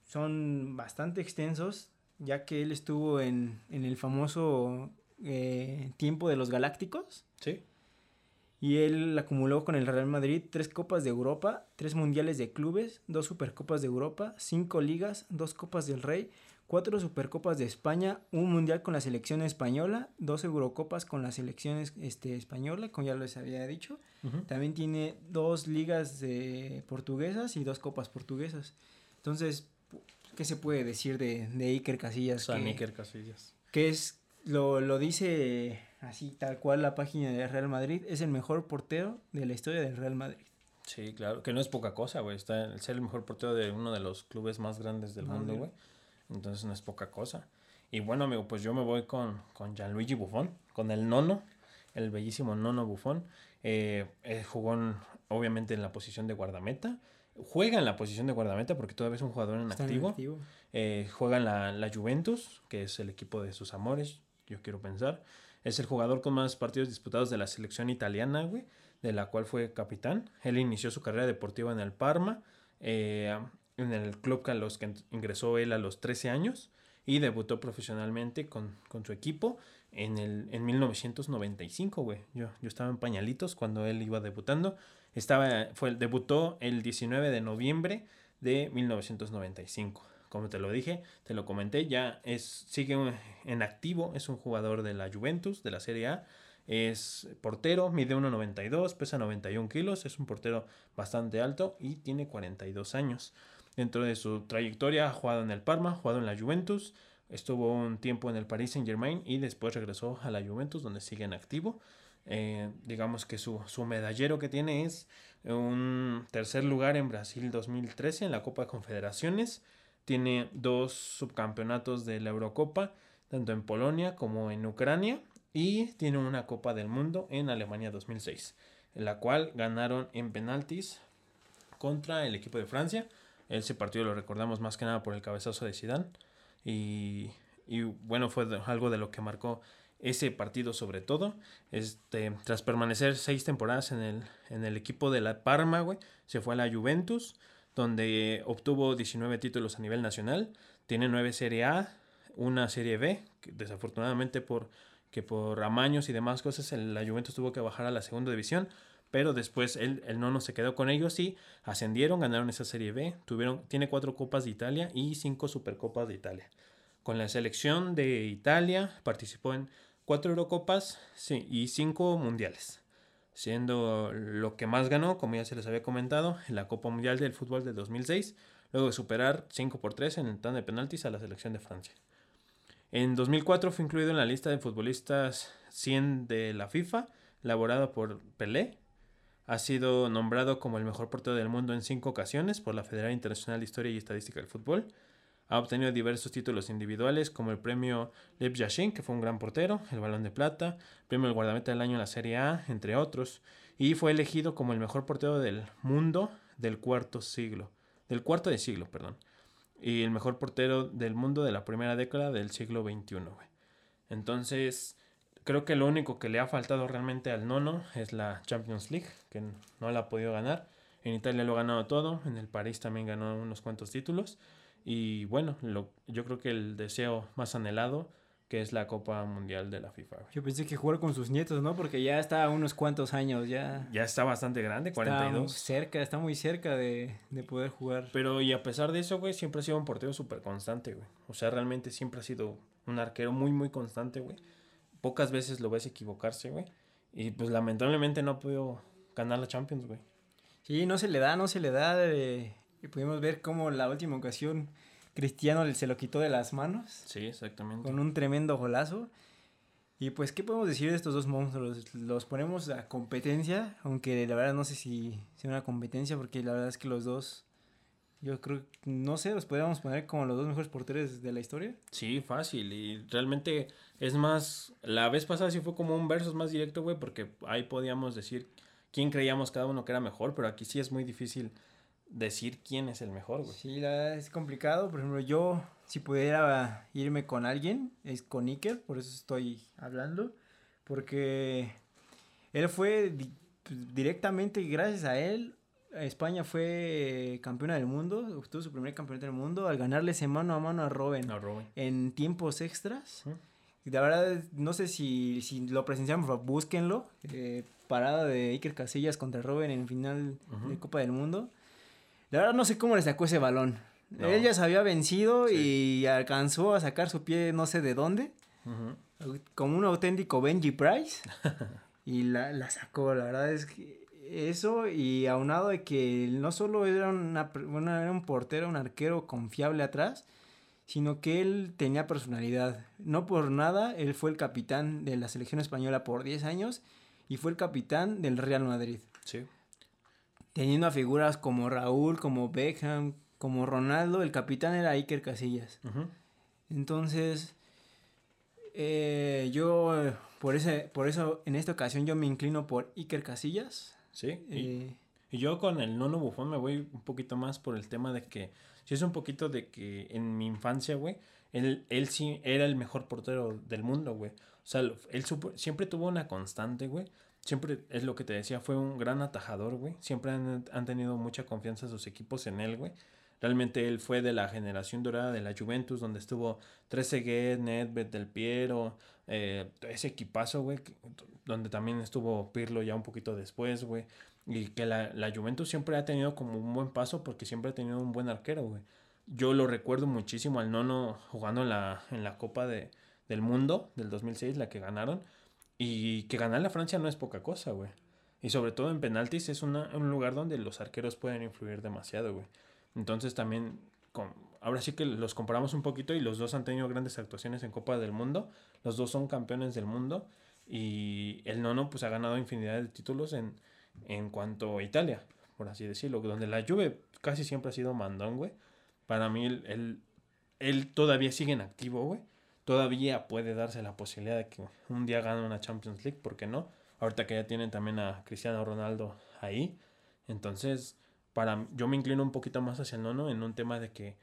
son bastante extensos, ya que él estuvo en, en el famoso eh, tiempo de los Galácticos. Sí. Y él acumuló con el Real Madrid tres Copas de Europa, tres Mundiales de Clubes, dos Supercopas de Europa, cinco Ligas, dos Copas del Rey, cuatro Supercopas de España, un Mundial con la selección española, dos Eurocopas con la selección es- este, española, como ya les había dicho. También tiene dos ligas de portuguesas y dos copas portuguesas. Entonces, ¿qué se puede decir de, de Iker Casillas? San que, Iker Casillas. que es, lo, lo dice así tal cual la página de Real Madrid, es el mejor portero de la historia del Real Madrid. Sí, claro, que no es poca cosa, güey. Está el ser el mejor portero de uno de los clubes más grandes del mundo, güey. Entonces no es poca cosa. Y bueno, amigo, pues yo me voy con, con Gianluigi Buffon, con el nono, el bellísimo nono Buffon. Eh, eh, jugó en- obviamente en la posición de guardameta. Juega en la posición de guardameta porque todavía es un jugador en Está en activo. Eh, juega en la, la Juventus, que es el equipo de sus amores, yo quiero pensar. Es el jugador con más partidos disputados de la selección italiana, güey, de la cual fue capitán. Él inició su carrera deportiva en el Parma, eh, en el club a los que ingresó él a los 13 años y debutó profesionalmente con, con su equipo en, el, en 1995, güey. Yo, yo estaba en pañalitos cuando él iba debutando. Estaba, fue, debutó el 19 de noviembre de 1995. Como te lo dije, te lo comenté, ya es, sigue en activo, es un jugador de la Juventus, de la Serie A. Es portero, mide 1,92, pesa 91 kilos, es un portero bastante alto y tiene 42 años. Dentro de su trayectoria ha jugado en el Parma, jugado en la Juventus, estuvo un tiempo en el Paris Saint Germain y después regresó a la Juventus donde sigue en activo. Eh, digamos que su, su medallero que tiene es un tercer lugar en Brasil 2013 en la Copa de Confederaciones. Tiene dos subcampeonatos de la Eurocopa, tanto en Polonia como en Ucrania. Y tiene una Copa del Mundo en Alemania 2006, en la cual ganaron en penaltis contra el equipo de Francia. Ese partido lo recordamos más que nada por el cabezazo de Zidane. Y, y bueno, fue algo de lo que marcó ese partido sobre todo. Este, tras permanecer seis temporadas en el, en el equipo de la Parma, güey, se fue a la Juventus, donde obtuvo 19 títulos a nivel nacional. Tiene 9 Serie A, una Serie B, desafortunadamente por que por amaños y demás cosas la Juventus tuvo que bajar a la segunda división, pero después él, el nono se quedó con ellos y ascendieron, ganaron esa Serie B, tuvieron, tiene cuatro Copas de Italia y cinco Supercopas de Italia. Con la selección de Italia participó en cuatro Eurocopas y cinco Mundiales, siendo lo que más ganó, como ya se les había comentado, en la Copa Mundial del Fútbol de 2006, luego de superar 5 por 3 en el tan de penaltis a la selección de Francia. En 2004 fue incluido en la lista de futbolistas 100 de la FIFA, elaborada por Pelé. Ha sido nombrado como el mejor portero del mundo en cinco ocasiones por la Federación Internacional de Historia y Estadística del Fútbol. Ha obtenido diversos títulos individuales como el premio Lev Yashin, que fue un gran portero, el Balón de Plata, premio el Guardameta del Año en la Serie A, entre otros. Y fue elegido como el mejor portero del mundo del cuarto siglo, del cuarto de siglo, perdón, y el mejor portero del mundo de la primera década del siglo XXI. Entonces, creo que lo único que le ha faltado realmente al nono es la Champions League, que no la ha podido ganar. En Italia lo ha ganado todo, en el París también ganó unos cuantos títulos. Y bueno, lo, yo creo que el deseo más anhelado que es la Copa Mundial de la FIFA. Yo pensé que jugar con sus nietos, ¿no? Porque ya está a unos cuantos años, ya. Ya está bastante grande, 42. Está cerca, está muy cerca de, de, poder jugar. Pero y a pesar de eso, güey, siempre ha sido un portero súper constante, güey. O sea, realmente siempre ha sido un arquero muy, muy constante, güey. Pocas veces lo ves equivocarse, güey. Y pues lamentablemente no ha podido ganar la Champions, güey. Sí, no se le da, no se le da. Eh, y pudimos ver cómo la última ocasión Cristiano se lo quitó de las manos. Sí, exactamente. Con un tremendo golazo. Y pues, ¿qué podemos decir de estos dos monstruos? Los ponemos a competencia, aunque la verdad no sé si sea una competencia, porque la verdad es que los dos, yo creo, no sé, los podríamos poner como los dos mejores porteros de la historia. Sí, fácil. Y realmente es más, la vez pasada sí fue como un versus más directo, güey, porque ahí podíamos decir quién creíamos cada uno que era mejor, pero aquí sí es muy difícil decir quién es el mejor, güey. Sí, la es complicado. Por ejemplo, yo, si pudiera irme con alguien, es con Iker, por eso estoy hablando. Porque él fue pues, directamente, gracias a él, España fue campeona del mundo, obtuvo su primer campeonato del mundo al ganarle ese mano a mano a Robin, en tiempos extras. La verdad, no sé si, si lo presenciamos, búsquenlo. Eh, parada de Iker Casillas contra Robin en final de Copa del Mundo. La verdad no sé cómo le sacó ese balón. Él ya se había vencido y alcanzó a sacar su pie no sé de dónde. Como un auténtico Benji Price. y la, sacó, la verdad es que eso y aunado de que no solo era, una, era un portero, un arquero confiable atrás, sino que él tenía personalidad. No por nada, él fue el capitán de la selección española por 10 años y fue el capitán del Real Madrid. Sí teniendo a figuras como Raúl, como Beckham, como Ronaldo, el capitán era Iker Casillas. Entonces, eh, yo, por, ese, por eso, en esta ocasión yo me inclino por Iker Casillas. Sí. y, eh, yo con el nono bufón me voy un poquito más por el tema de que, si es un poquito de que en mi infancia, güey, él, él sí era el mejor portero del mundo, güey. O sea, él siempre tuvo una constante, güey, siempre es lo que te decía, fue un gran atajador, güey. Siempre han, tenido mucha confianza sus equipos en él, güey. Realmente él fue de la generación dorada de la Juventus, donde estuvo Trezeguet, Nedved, Del Piero, eh, ese equipazo, güey, donde también estuvo Pirlo ya un poquito después, güey. Y que la, la, Juventus siempre ha tenido como un buen paso porque siempre ha tenido un buen arquero, güey. Yo lo recuerdo muchísimo al nono jugando en la, en la Copa de, del Mundo del 2006, la que ganaron y que ganar la Francia no es poca cosa, güey. Y sobre todo en penaltis es un lugar donde los arqueros pueden influir demasiado, güey. Entonces también, con, ahora sí que los comparamos un poquito y los dos han tenido grandes actuaciones en Copa del Mundo. Los dos son campeones del mundo. Y el nono pues ha ganado infinidad de títulos en, en cuanto a Italia, por así decirlo. Donde la Juve casi siempre ha sido mandón, güey. Para mí él, él todavía sigue en activo, güey todavía puede darse la posibilidad de que un día gane una Champions League, ¿por qué no? Ahorita que ya tienen también a Cristiano Ronaldo ahí. Entonces, para yo me inclino un poquito más hacia el nono en un tema de que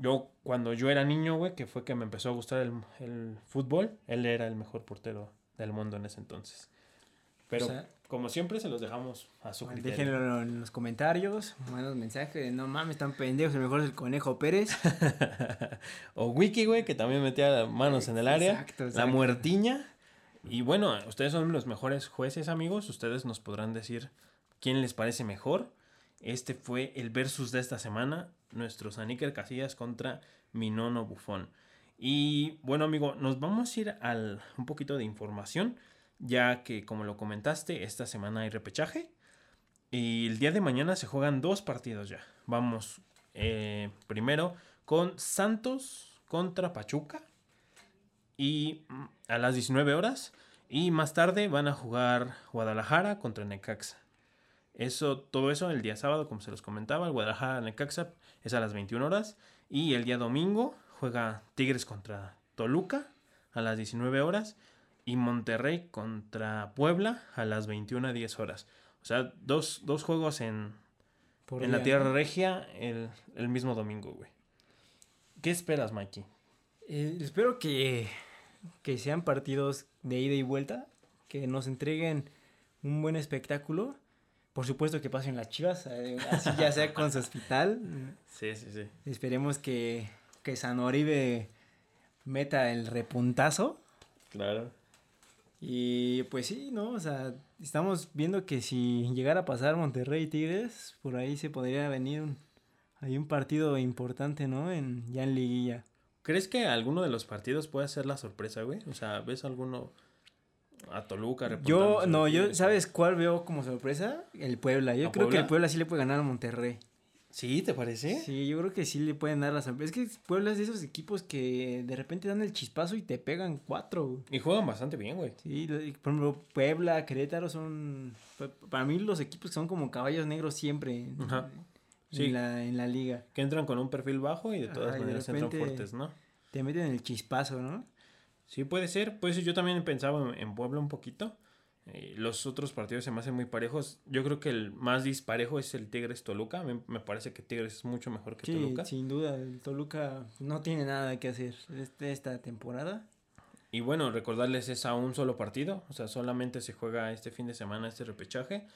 yo cuando yo era niño, güey, que fue que me empezó a gustar el, el fútbol, él era el mejor portero del mundo en ese entonces. Pero como siempre se los dejamos a su criterio. Déjenlo en los comentarios, mandan mensajes no mames, están pendejos, el mejor es el Conejo Pérez. o Wiki, güey, que también metía manos en el área. Exacto, La muertiña. Y bueno, ustedes son los mejores jueces, amigos. Ustedes nos podrán decir quién les parece mejor. Este fue el versus de esta semana. Nuestro Saníker Casillas contra Minono Bufón. Y bueno, amigo, nos vamos a ir al un poquito de información ya que como lo comentaste, esta semana hay repechaje y el día de mañana se juegan dos partidos ya. Vamos eh, primero con Santos contra Pachuca y mm, a las 19 horas y más tarde van a jugar Guadalajara contra Necaxa. Eso, todo eso el día sábado, como se los comentaba, el Guadalajara Necaxa es a las 21 horas y el día domingo juega Tigres contra Toluca a las 19 horas y Monterrey contra Puebla a las 21 a 10 horas. O sea, dos, juegos en, Por en la Tierra ¿no? Regia el, el mismo domingo, güey. ¿Qué esperas, Mikey? Eh, espero que, que sean partidos de ida y vuelta, que nos entreguen un buen espectáculo. Por supuesto que pasen las chivas, eh, así ya sea con su hospital. Sí, sí, sí. Esperemos que, que San Oribe meta el repuntazo. Claro. Y pues sí, ¿no? O sea, estamos viendo que si llegara a pasar Monterrey y Tigres, por ahí se podría venir un, hay un partido importante, ¿no? En, ya en liguilla. ¿Crees que alguno de los partidos puede ser la sorpresa, güey? O sea, ¿ves alguno a Toluca Yo, no, yo? ¿sabes cuál veo como sorpresa? El Puebla. Yo ¿A creo que el Puebla sí le puede ganar a Monterrey. ¿Sí? ¿Te parece? Sí, yo creo que sí le pueden dar la sorpresa. Es que Puebla es de esos equipos que de repente dan el chispazo y te pegan cuatro. güey. Y juegan bastante bien, güey. Sí, por ejemplo, Puebla, Querétaro son, pa- para mí los equipos que son como caballos negros siempre en, Ajá. en Sí. la, en la liga. Que entran con un perfil bajo y de todas Ajá, y de maneras entran fuertes, ¿no? Te meten el chispazo, ¿no? Sí, puede ser. Puede ser. Yo también pensaba en, en Puebla un poquito. Eh, los otros partidos se me hacen muy parejos. Yo creo que el más disparejo es el Tigres Toluca. Me, me parece que Tigres es mucho mejor que Sí, Toluca. sin duda, el Toluca no tiene nada que hacer este, esta temporada. Y bueno, recordarles es a un solo partido. O sea, solamente se juega este fin de semana este repechaje.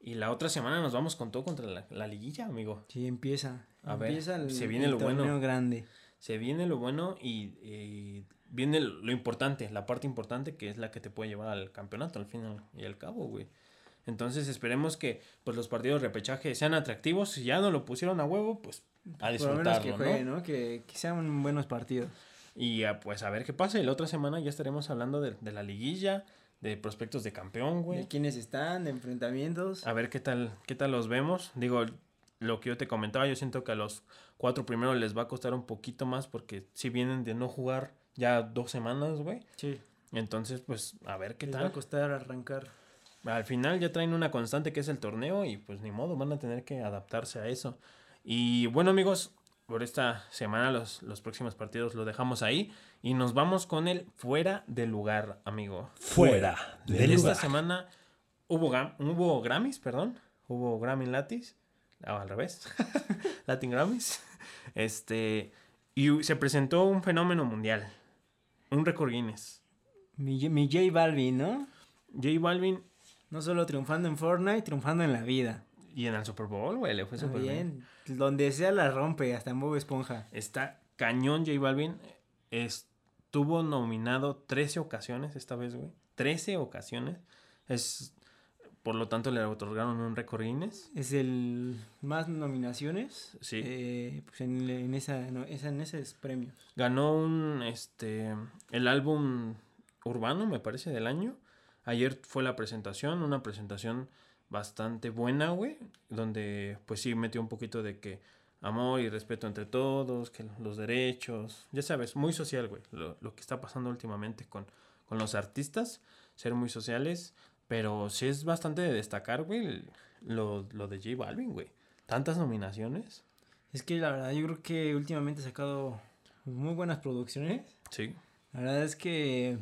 Y la otra semana nos vamos con todo contra la, la liguilla, amigo. Sí, empieza. A ver, empieza el, se viene el lo bueno. grande. Se viene lo bueno y, y viene lo importante, la parte importante que es la que te puede llevar al campeonato al final y al cabo, güey. Entonces esperemos que pues los partidos de repechaje sean atractivos. Si ya no lo pusieron a huevo, pues a Por lo menos disfrutarlo, que ¿no? jueguen, ¿no? Que, que sean buenos partidos. Y ah, pues a ver qué pasa. Y la otra semana ya estaremos hablando de, de la liguilla, de prospectos de campeón, güey. De quiénes están, de enfrentamientos. A ver qué tal, qué tal los vemos. Digo, lo que yo te comentaba, yo siento que a los cuatro primeros les va a costar un poquito más porque si vienen de no jugar ya dos semanas, güey. Sí. Entonces, pues, a ver qué Les va a tal. costar arrancar. Al final ya traen una constante que es el torneo y pues ni modo, van a tener que adaptarse a eso. Y bueno, amigos, por esta semana los, los próximos partidos lo dejamos ahí y nos vamos con el fuera de lugar, amigo. Fuera de En esta lugar. semana hubo, hubo Grammys, perdón. Hubo Grammy Latis. Ah, al revés. Latin Grammys. Este. Y se presentó un fenómeno mundial. Un récord Guinness. Mi, mi J Balvin, ¿no? J Balvin No solo triunfando en Fortnite, triunfando en la vida. y en el Super Bowl, güey, le fue súper bien. Bien. Donde sea la rompe, hasta en Bob Esponja. Está cañón J Balvin. Estuvo nominado 13 ocasiones esta vez, güey. 13 ocasiones. Es. Por lo tanto, le otorgaron un récord Guinness. Es el más nominaciones. Sí. eh, pues en, en esa, no, esa- en esos premios. Ganó un este el álbum urbano, me parece, del año. Ayer fue la presentación, una presentación bastante buena, güey, donde pues sí metió un poquito de que amor y respeto entre todos, que los derechos, ya sabes, muy social, güey, lo, lo que está pasando últimamente con, con los artistas, ser muy sociales, pero sí es bastante de destacar, güey, lo, lo de J Balvin, güey. Tantas nominaciones. Es que la verdad, yo creo que últimamente ha sacado muy buenas producciones. Sí. La verdad es que,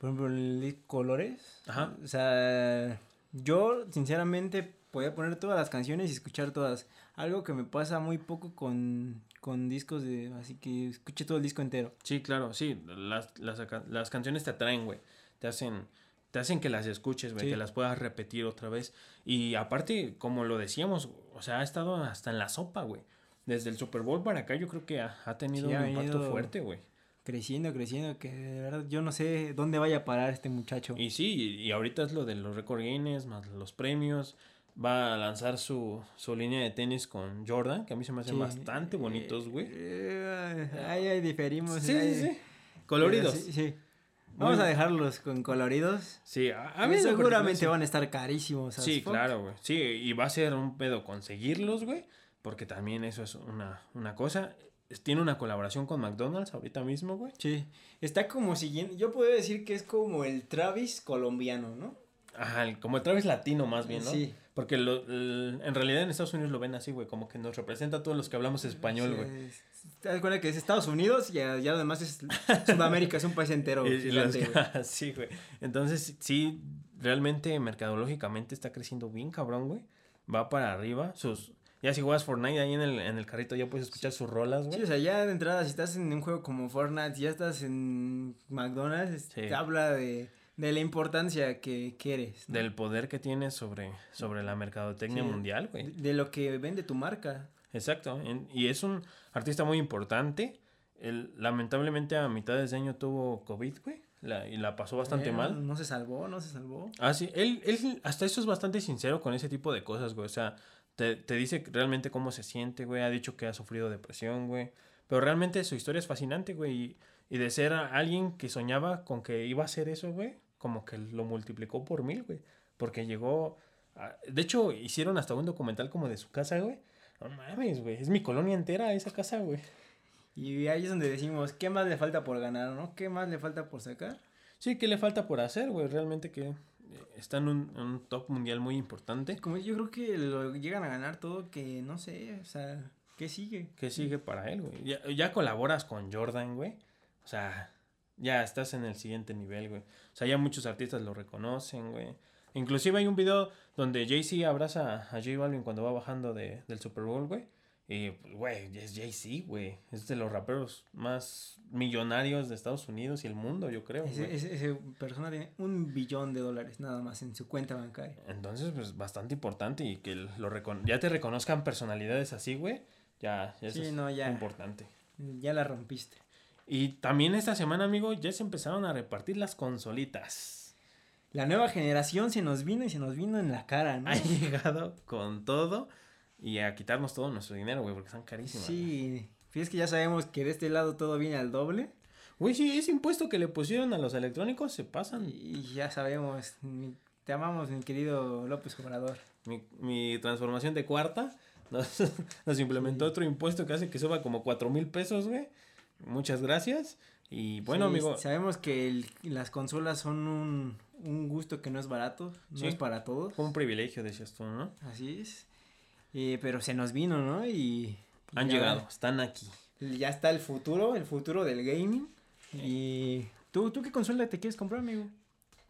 por ejemplo, el Colores. Ajá. O sea, yo sinceramente podía poner todas las canciones y escuchar todas. Algo que me pasa muy poco con, con discos de... Así que escuché todo el disco entero. Sí, claro, sí. Las, las, las canciones te atraen, güey. Te hacen, te hacen que las escuches, güey, Sí. que las puedas repetir otra vez. Y aparte, como lo decíamos, o sea, ha estado hasta en la sopa, güey. Desde el Super Bowl para acá, yo creo que ha, ha tenido Sí, ha un impacto fuerte, güey. Creciendo, creciendo, que de verdad yo no sé dónde vaya a parar este muchacho. Y sí, y, ahorita es lo de los récord Guinness, más los premios. Va a lanzar su, su línea de tenis con Jordan, que a mí se me hacen Sí. bastante bonitos, güey. Eh, ahí, ahí diferimos. Sí, ahí- sí, sí. Coloridos. Sí. Vamos a dejarlos con coloridos. Sí, a, mí seguramente sí. van a estar carísimos. Sí, fuck. claro, güey. Sí, y va a ser un pedo conseguirlos, güey. Porque también eso es una, una cosa. Tiene una colaboración con McDonald's ahorita mismo, güey. Sí. Está como siguiendo. Yo puedo decir que es como el Travis colombiano, ¿no? Ajá, como el Travis latino más bien, ¿no? Sí. Porque lo- en realidad en Estados Unidos lo ven así, güey. Como que nos representa a todos los que hablamos español, Sí, güey. es- ¿Te das cuenta que es Estados Unidos y ya, ya lo demás es Sudamérica? es un país entero. Gigante, güey. sí, güey. Entonces, sí, realmente mercadológicamente está creciendo bien, cabrón, güey. Va para arriba. Sus, Ya si juegas Fortnite ahí en el, en el carrito ya puedes escuchar sus rolas, güey. Sí, o sea, ya de entrada, si estás en un juego como Fortnite, si ya estás en McDonald's, Sí. te habla de, de la importancia que, que eres. ¿no? Del poder que tienes sobre, sobre la mercadotecnia Sí. mundial, güey. De, de lo que vende tu marca. Exacto. y es un artista muy importante. Él, lamentablemente a mitad de ese año tuvo COVID, güey. la- y la pasó bastante Eh, mal. No se salvó, no se salvó. Ah, sí, él, él hasta eso es bastante sincero con ese tipo de cosas, güey. O sea, te, te dice realmente cómo se siente, güey. Ha dicho que ha sufrido depresión, güey. Pero realmente su historia es fascinante, güey. Y, y de ser alguien que soñaba con que iba a hacer eso, güey, como que lo multiplicó por mil, güey. Porque llegó... a- De hecho, hicieron hasta un documental como de su casa, güey. No mames, güey. Es mi colonia entera esa casa, güey. Y ahí es donde decimos, ¿qué más le falta por ganar, no? ¿Qué más le falta por sacar? Sí, ¿qué le falta por hacer, güey? Realmente que eh, está en un, en un top mundial muy importante. Como yo creo que lo llegan a ganar todo, que no sé, o sea, ¿qué sigue? ¿Qué sigue para él, güey? Ya, ya colaboras con Jordan, güey. O sea, ya estás en el siguiente nivel, güey. O sea, ya muchos artistas lo reconocen, güey. Inclusive hay un video donde Jay-Z abraza a J Balvin cuando va bajando de, del Super Bowl, güey. Y, pues, güey, es Jay-Z, güey. Es de los raperos más millonarios de Estados Unidos y el mundo, yo creo, Ese, ese- ese persona tiene un billón de dólares nada más en su cuenta bancaria. Entonces, pues, bastante importante y que lo recon- ya te reconozcan personalidades así, güey. Ya, ya Sí, es no, ya. importante. Ya la rompiste. Y también esta semana, amigo, ya se empezaron a repartir las consolitas. La nueva generación se nos vino y se nos vino en la cara, ¿no? Ha llegado con todo y a quitarnos todo nuestro dinero, güey, porque están carísimas. güey. Sí, fíjate que ya sabemos que de este lado todo viene al doble. Güey, sí, ese impuesto que le pusieron a los electrónicos se pasan. Y ya sabemos, mi- te amamos, mi querido López Obrador. Mi, mi transformación de cuarta nos, nos implementó otro impuesto que hace que suba como cuatro mil pesos, güey. Muchas gracias. Y bueno, Sí, amigo, Sabemos que el- las consolas son un, un gusto que no es barato, no Sí. es para todos. fue un privilegio, decías tú, ¿no? Así es. Eh, pero se nos vino, ¿no? Y. Han ya- llegado, están aquí. Ya está el futuro, el futuro del gaming. Y. ¿Tú, ¿Tú qué consola te quieres comprar, amigo?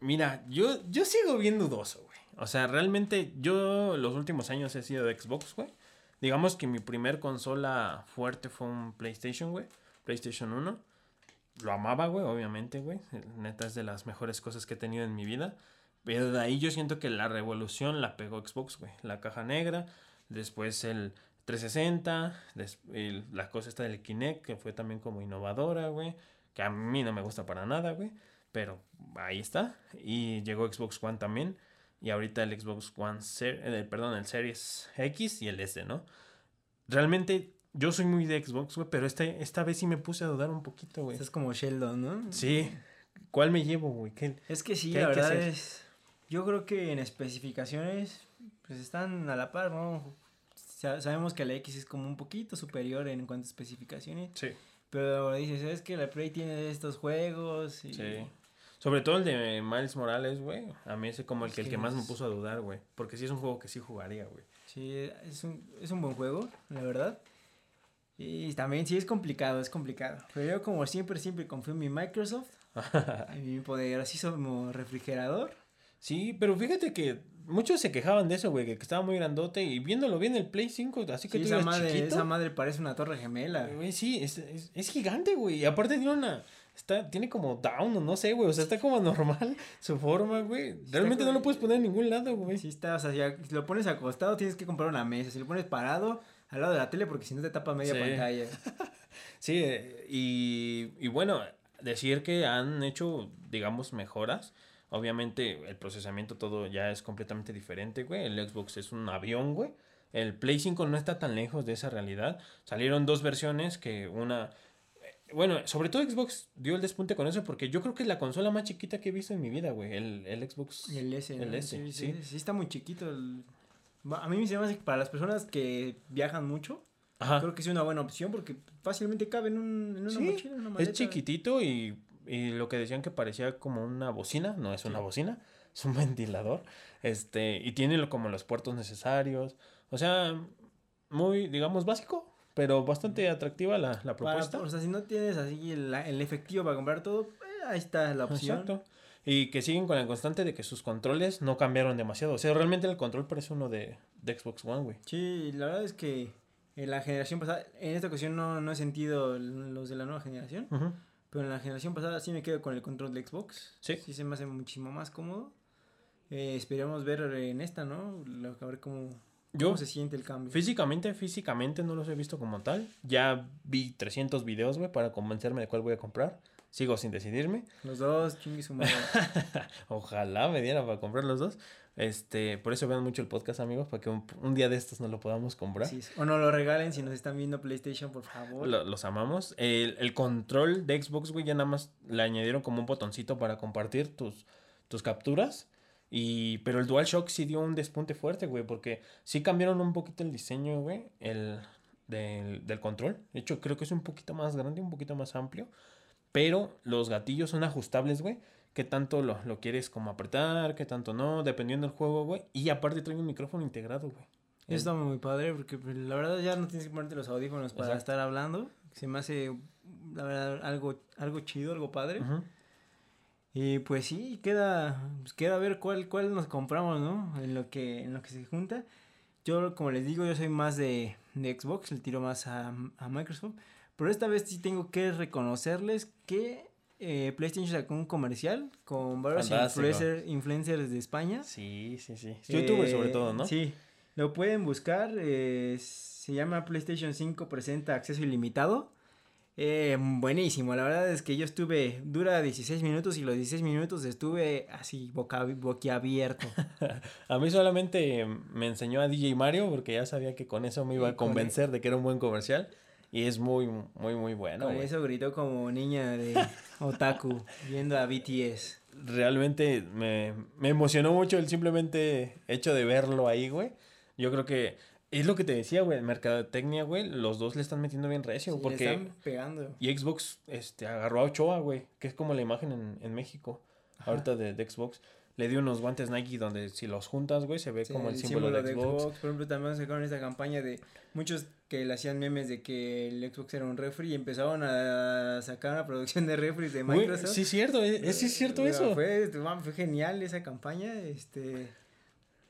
Mira, yo, yo sigo bien dudoso, güey. O sea, realmente yo los últimos años he sido de Xbox, güey. Digamos que mi primer consola fuerte fue un PlayStation, güey. PlayStation 1. Lo amaba, güey, obviamente, güey. Neta es de las mejores cosas que he tenido en mi vida. Pero de ahí yo siento que la revolución la pegó Xbox, güey. La caja negra, después el 360, des- el- la cosa esta del Kinect, que fue también como innovadora, güey. Que a mí no me gusta para nada, güey. Pero ahí está. Y llegó Xbox One también. Y ahorita el Xbox One, Ser- eh, perdón, el Series X y el S, ¿no? Realmente yo soy muy de Xbox, güey, pero este, esta vez sí me puse a dudar un poquito, güey. Estás como Sheldon, ¿no? Sí. ¿Cuál me llevo, güey? ¿Qué- Es que sí, ¿Qué la verdad es. Yo creo que en especificaciones, pues están a la par, ¿no? Sa- sabemos que la X es como un poquito superior en cuanto a especificaciones. Sí. Pero dices, es que la Play tiene estos juegos. Y... Sí. Sobre todo el de Miles Morales, güey. A mí ese como el Es que, el que más me puso a dudar, güey. Porque sí es un juego que sí jugaría, güey. Sí, es un, es un buen juego, la verdad. Y también sí es complicado, es complicado. Pero yo como siempre, siempre confío en mi Microsoft, en mi poderosísimo refrigerador. Sí, pero fíjate que muchos se quejaban de eso, güey, que estaba muy grandote y viéndolo bien el Play 5, así que Sí, tú esa madre, chiquito. esa madre parece una torre gemela. Güey, sí, es, es, es gigante, güey. Y aparte tiene una. Está, tiene como down, no sé, güey. O sea, está como normal su forma, güey. Realmente no lo puedes poner en ningún lado, güey. Si está, o sea, si lo pones acostado tienes que comprar una mesa. Si lo pones parado, al lado de la tele porque si no te tapa media Sí. pantalla. Sí, y, y bueno, decir que han hecho, digamos, mejoras. Obviamente el procesamiento todo ya es completamente diferente, güey. El Xbox es un avión, güey. El Play 5 no está tan lejos de esa realidad. Salieron dos versiones que una... eh, Bueno, sobre todo Xbox dio el despunte con eso porque yo creo que es la consola más chiquita que he visto en mi vida, güey. El, el Xbox. El S, ¿no? El S, sí, sí. sí, sí está muy chiquito. el- A mí me hace que para las personas que viajan mucho, Ajá. creo que es una buena opción porque fácilmente cabe en, un, en una Sí, mochila, en una maleta. Es chiquitito y, y lo que decían que parecía como una bocina, no es una bocina, es un ventilador. Este, y tiene como los puertos necesarios. O sea, muy, digamos, básico, pero bastante atractiva la, la Para- propuesta. o sea, si no tienes así el, el efectivo para comprar todo, eh, ahí está la opción. Exacto. Y que siguen con el constante de que sus controles no cambiaron demasiado. O sea, realmente el control parece uno de, de Xbox One, güey. Sí, la verdad es que en la generación pasada, en esta ocasión no, no he sentido los de la nueva generación, Ujú. pero en la generación pasada sí me quedo con el control de Xbox. Sí. Sí se me hace muchísimo más cómodo. Eh, esperamos ver en esta, ¿no? A ver cómo, Yo, cómo se siente el cambio. físicamente, físicamente no los he visto como tal. Ya vi 300 videos, güey, para convencerme de cuál voy a comprar. Sigo sin decidirme. Los dos, chingue su madre. Ojalá me diera para comprar los dos. Este, por eso vean mucho el podcast, amigos, para que un, un día de estos nos lo podamos comprar. Es. O no lo regalen si nos están viendo PlayStation, por favor. Lo- los amamos. El, el control de Xbox, güey, ya nada más le añadieron como un botoncito para compartir tus, tus capturas. Y, pero el DualShock sí dio un despunte fuerte, güey, porque sí cambiaron un poquito el diseño, güey, el, del, del control. De hecho, creo que es un poquito más grande, un poquito más amplio. Pero los gatillos son ajustables, güey. Que tanto lo, lo quieres como apretar, que tanto no, dependiendo del juego, güey. Y aparte trae un micrófono integrado, güey. Eso está muy padre porque pues, la verdad ya no tienes que ponerte los audífonos para Exacto. estar hablando. Se me hace, la verdad, algo, algo chido, algo padre. Ujú. Y pues sí, queda, pues, queda ver cuál, cuál nos compramos, ¿no? En lo que, en lo que se junta. Yo, como les digo, yo soy más de, de Xbox, le tiro más a, a Microsoft. Pero esta vez sí tengo que reconocerles que eh, PlayStation sacó un comercial con varios influencer- influencers de España. Sí, sí, sí. Youtubers sobre todo, ¿no? Sí, lo pueden buscar. eh, se llama PlayStation 5 presenta acceso ilimitado. Eh, buenísimo, la verdad es que yo estuve, dura 16 minutos y los 16 minutos estuve así boca, boquiabierto. A mí solamente me enseñó a DJ Mario porque ya sabía que con eso me iba a con convencer de que era un buen comercial. Y es muy, muy, muy bueno. Con güey. eso gritó como niña de otaku viendo a BTS. Realmente me, me emocionó mucho el simplemente hecho de verlo ahí, güey. Yo creo que es lo que te decía, güey. Mercadotecnia, güey. Los dos le están metiendo bien recio. Sí, le porque... están pegando. Y Xbox este, agarró a Ochoa, güey. Que es como la imagen en, en México. Ajá. Ahorita de, de Xbox. Le dio unos guantes Nike donde si los juntas, güey, se ve Sí, como el, símbolo, de Xbox. Por ejemplo, también sacaron esta campaña de muchos que le hacían memes de que el Xbox era un refri y empezaron a sacar una producción de refris de Güey, Microsoft. sí cierto, es, es- sí es cierto Pero eso. Fue, man, fue genial esa campaña. Este.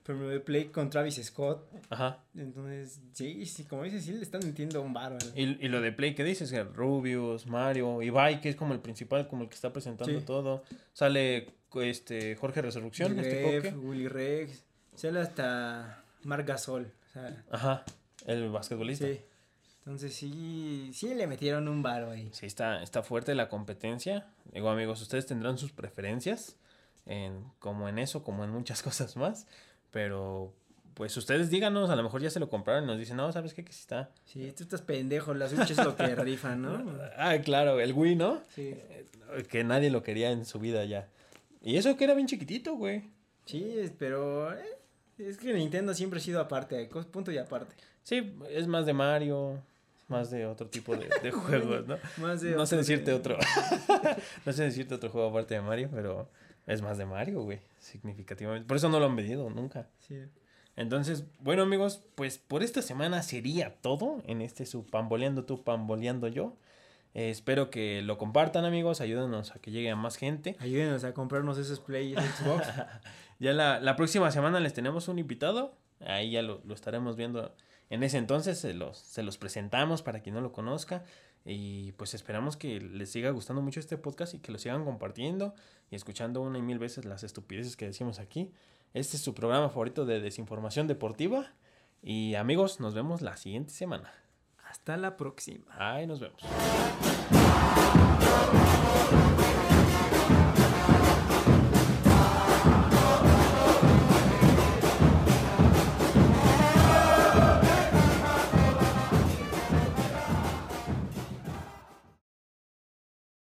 De Play con Travis Scott. Ajá. Entonces, sí, sí, como dices, sí le están metiendo un bárbaro. Y, y lo de Play, ¿qué dices? Rubius, Mario, Ibai, que es como el principal, como el que está presentando Sí. todo. Sale este Jorge Resurrección, este Ref. Willy Rex. Sale hasta Marc Gasol. O sea, Ajá, el basquetbolista. sí. Entonces, sí, sí le metieron un baro ahí. Sí, está, está fuerte la competencia. Digo, amigos, ustedes tendrán sus preferencias, en, como en eso, como en muchas cosas más. Pero, pues ustedes díganos, a lo mejor ya se lo compraron y nos dicen, no, ¿sabes qué? Que sí está. Sí, tú estás pendejo, la Switch es lo que rifan, ¿no? Ah, claro, el Wii, ¿no? Sí. Eh, Que nadie lo quería en su vida ya. Y eso que era bien chiquitito, güey. Sí, pero eh, es que Nintendo siempre ha sido aparte, cos- punto y aparte. Sí, es más de Mario, más de otro tipo de, de juegos, ¿no? Más de No sé decirte de- otro. no sé decirte otro juego aparte de Mario, pero es más de Mario, güey, significativamente. Por eso no lo han vendido nunca. Sí. Entonces, bueno, amigos, pues por esta semana sería todo en este su Pamboleando tú, Pamboleando yo. Eh, espero que lo compartan, amigos. Ayúdenos a que llegue a más gente. Ayúdenos a comprarnos esos Play Xbox. Ya la, la próxima semana les tenemos un invitado. Ahí ya lo, lo estaremos viendo. En ese entonces se los, se los presentamos para quien no lo conozca. Y pues esperamos que les siga gustando mucho este podcast y que lo sigan compartiendo y escuchando una y mil veces las estupideces que decimos aquí. Este es su programa favorito de desinformación deportiva. Y amigos, nos vemos la siguiente semana. Hasta la próxima. Ahí nos vemos.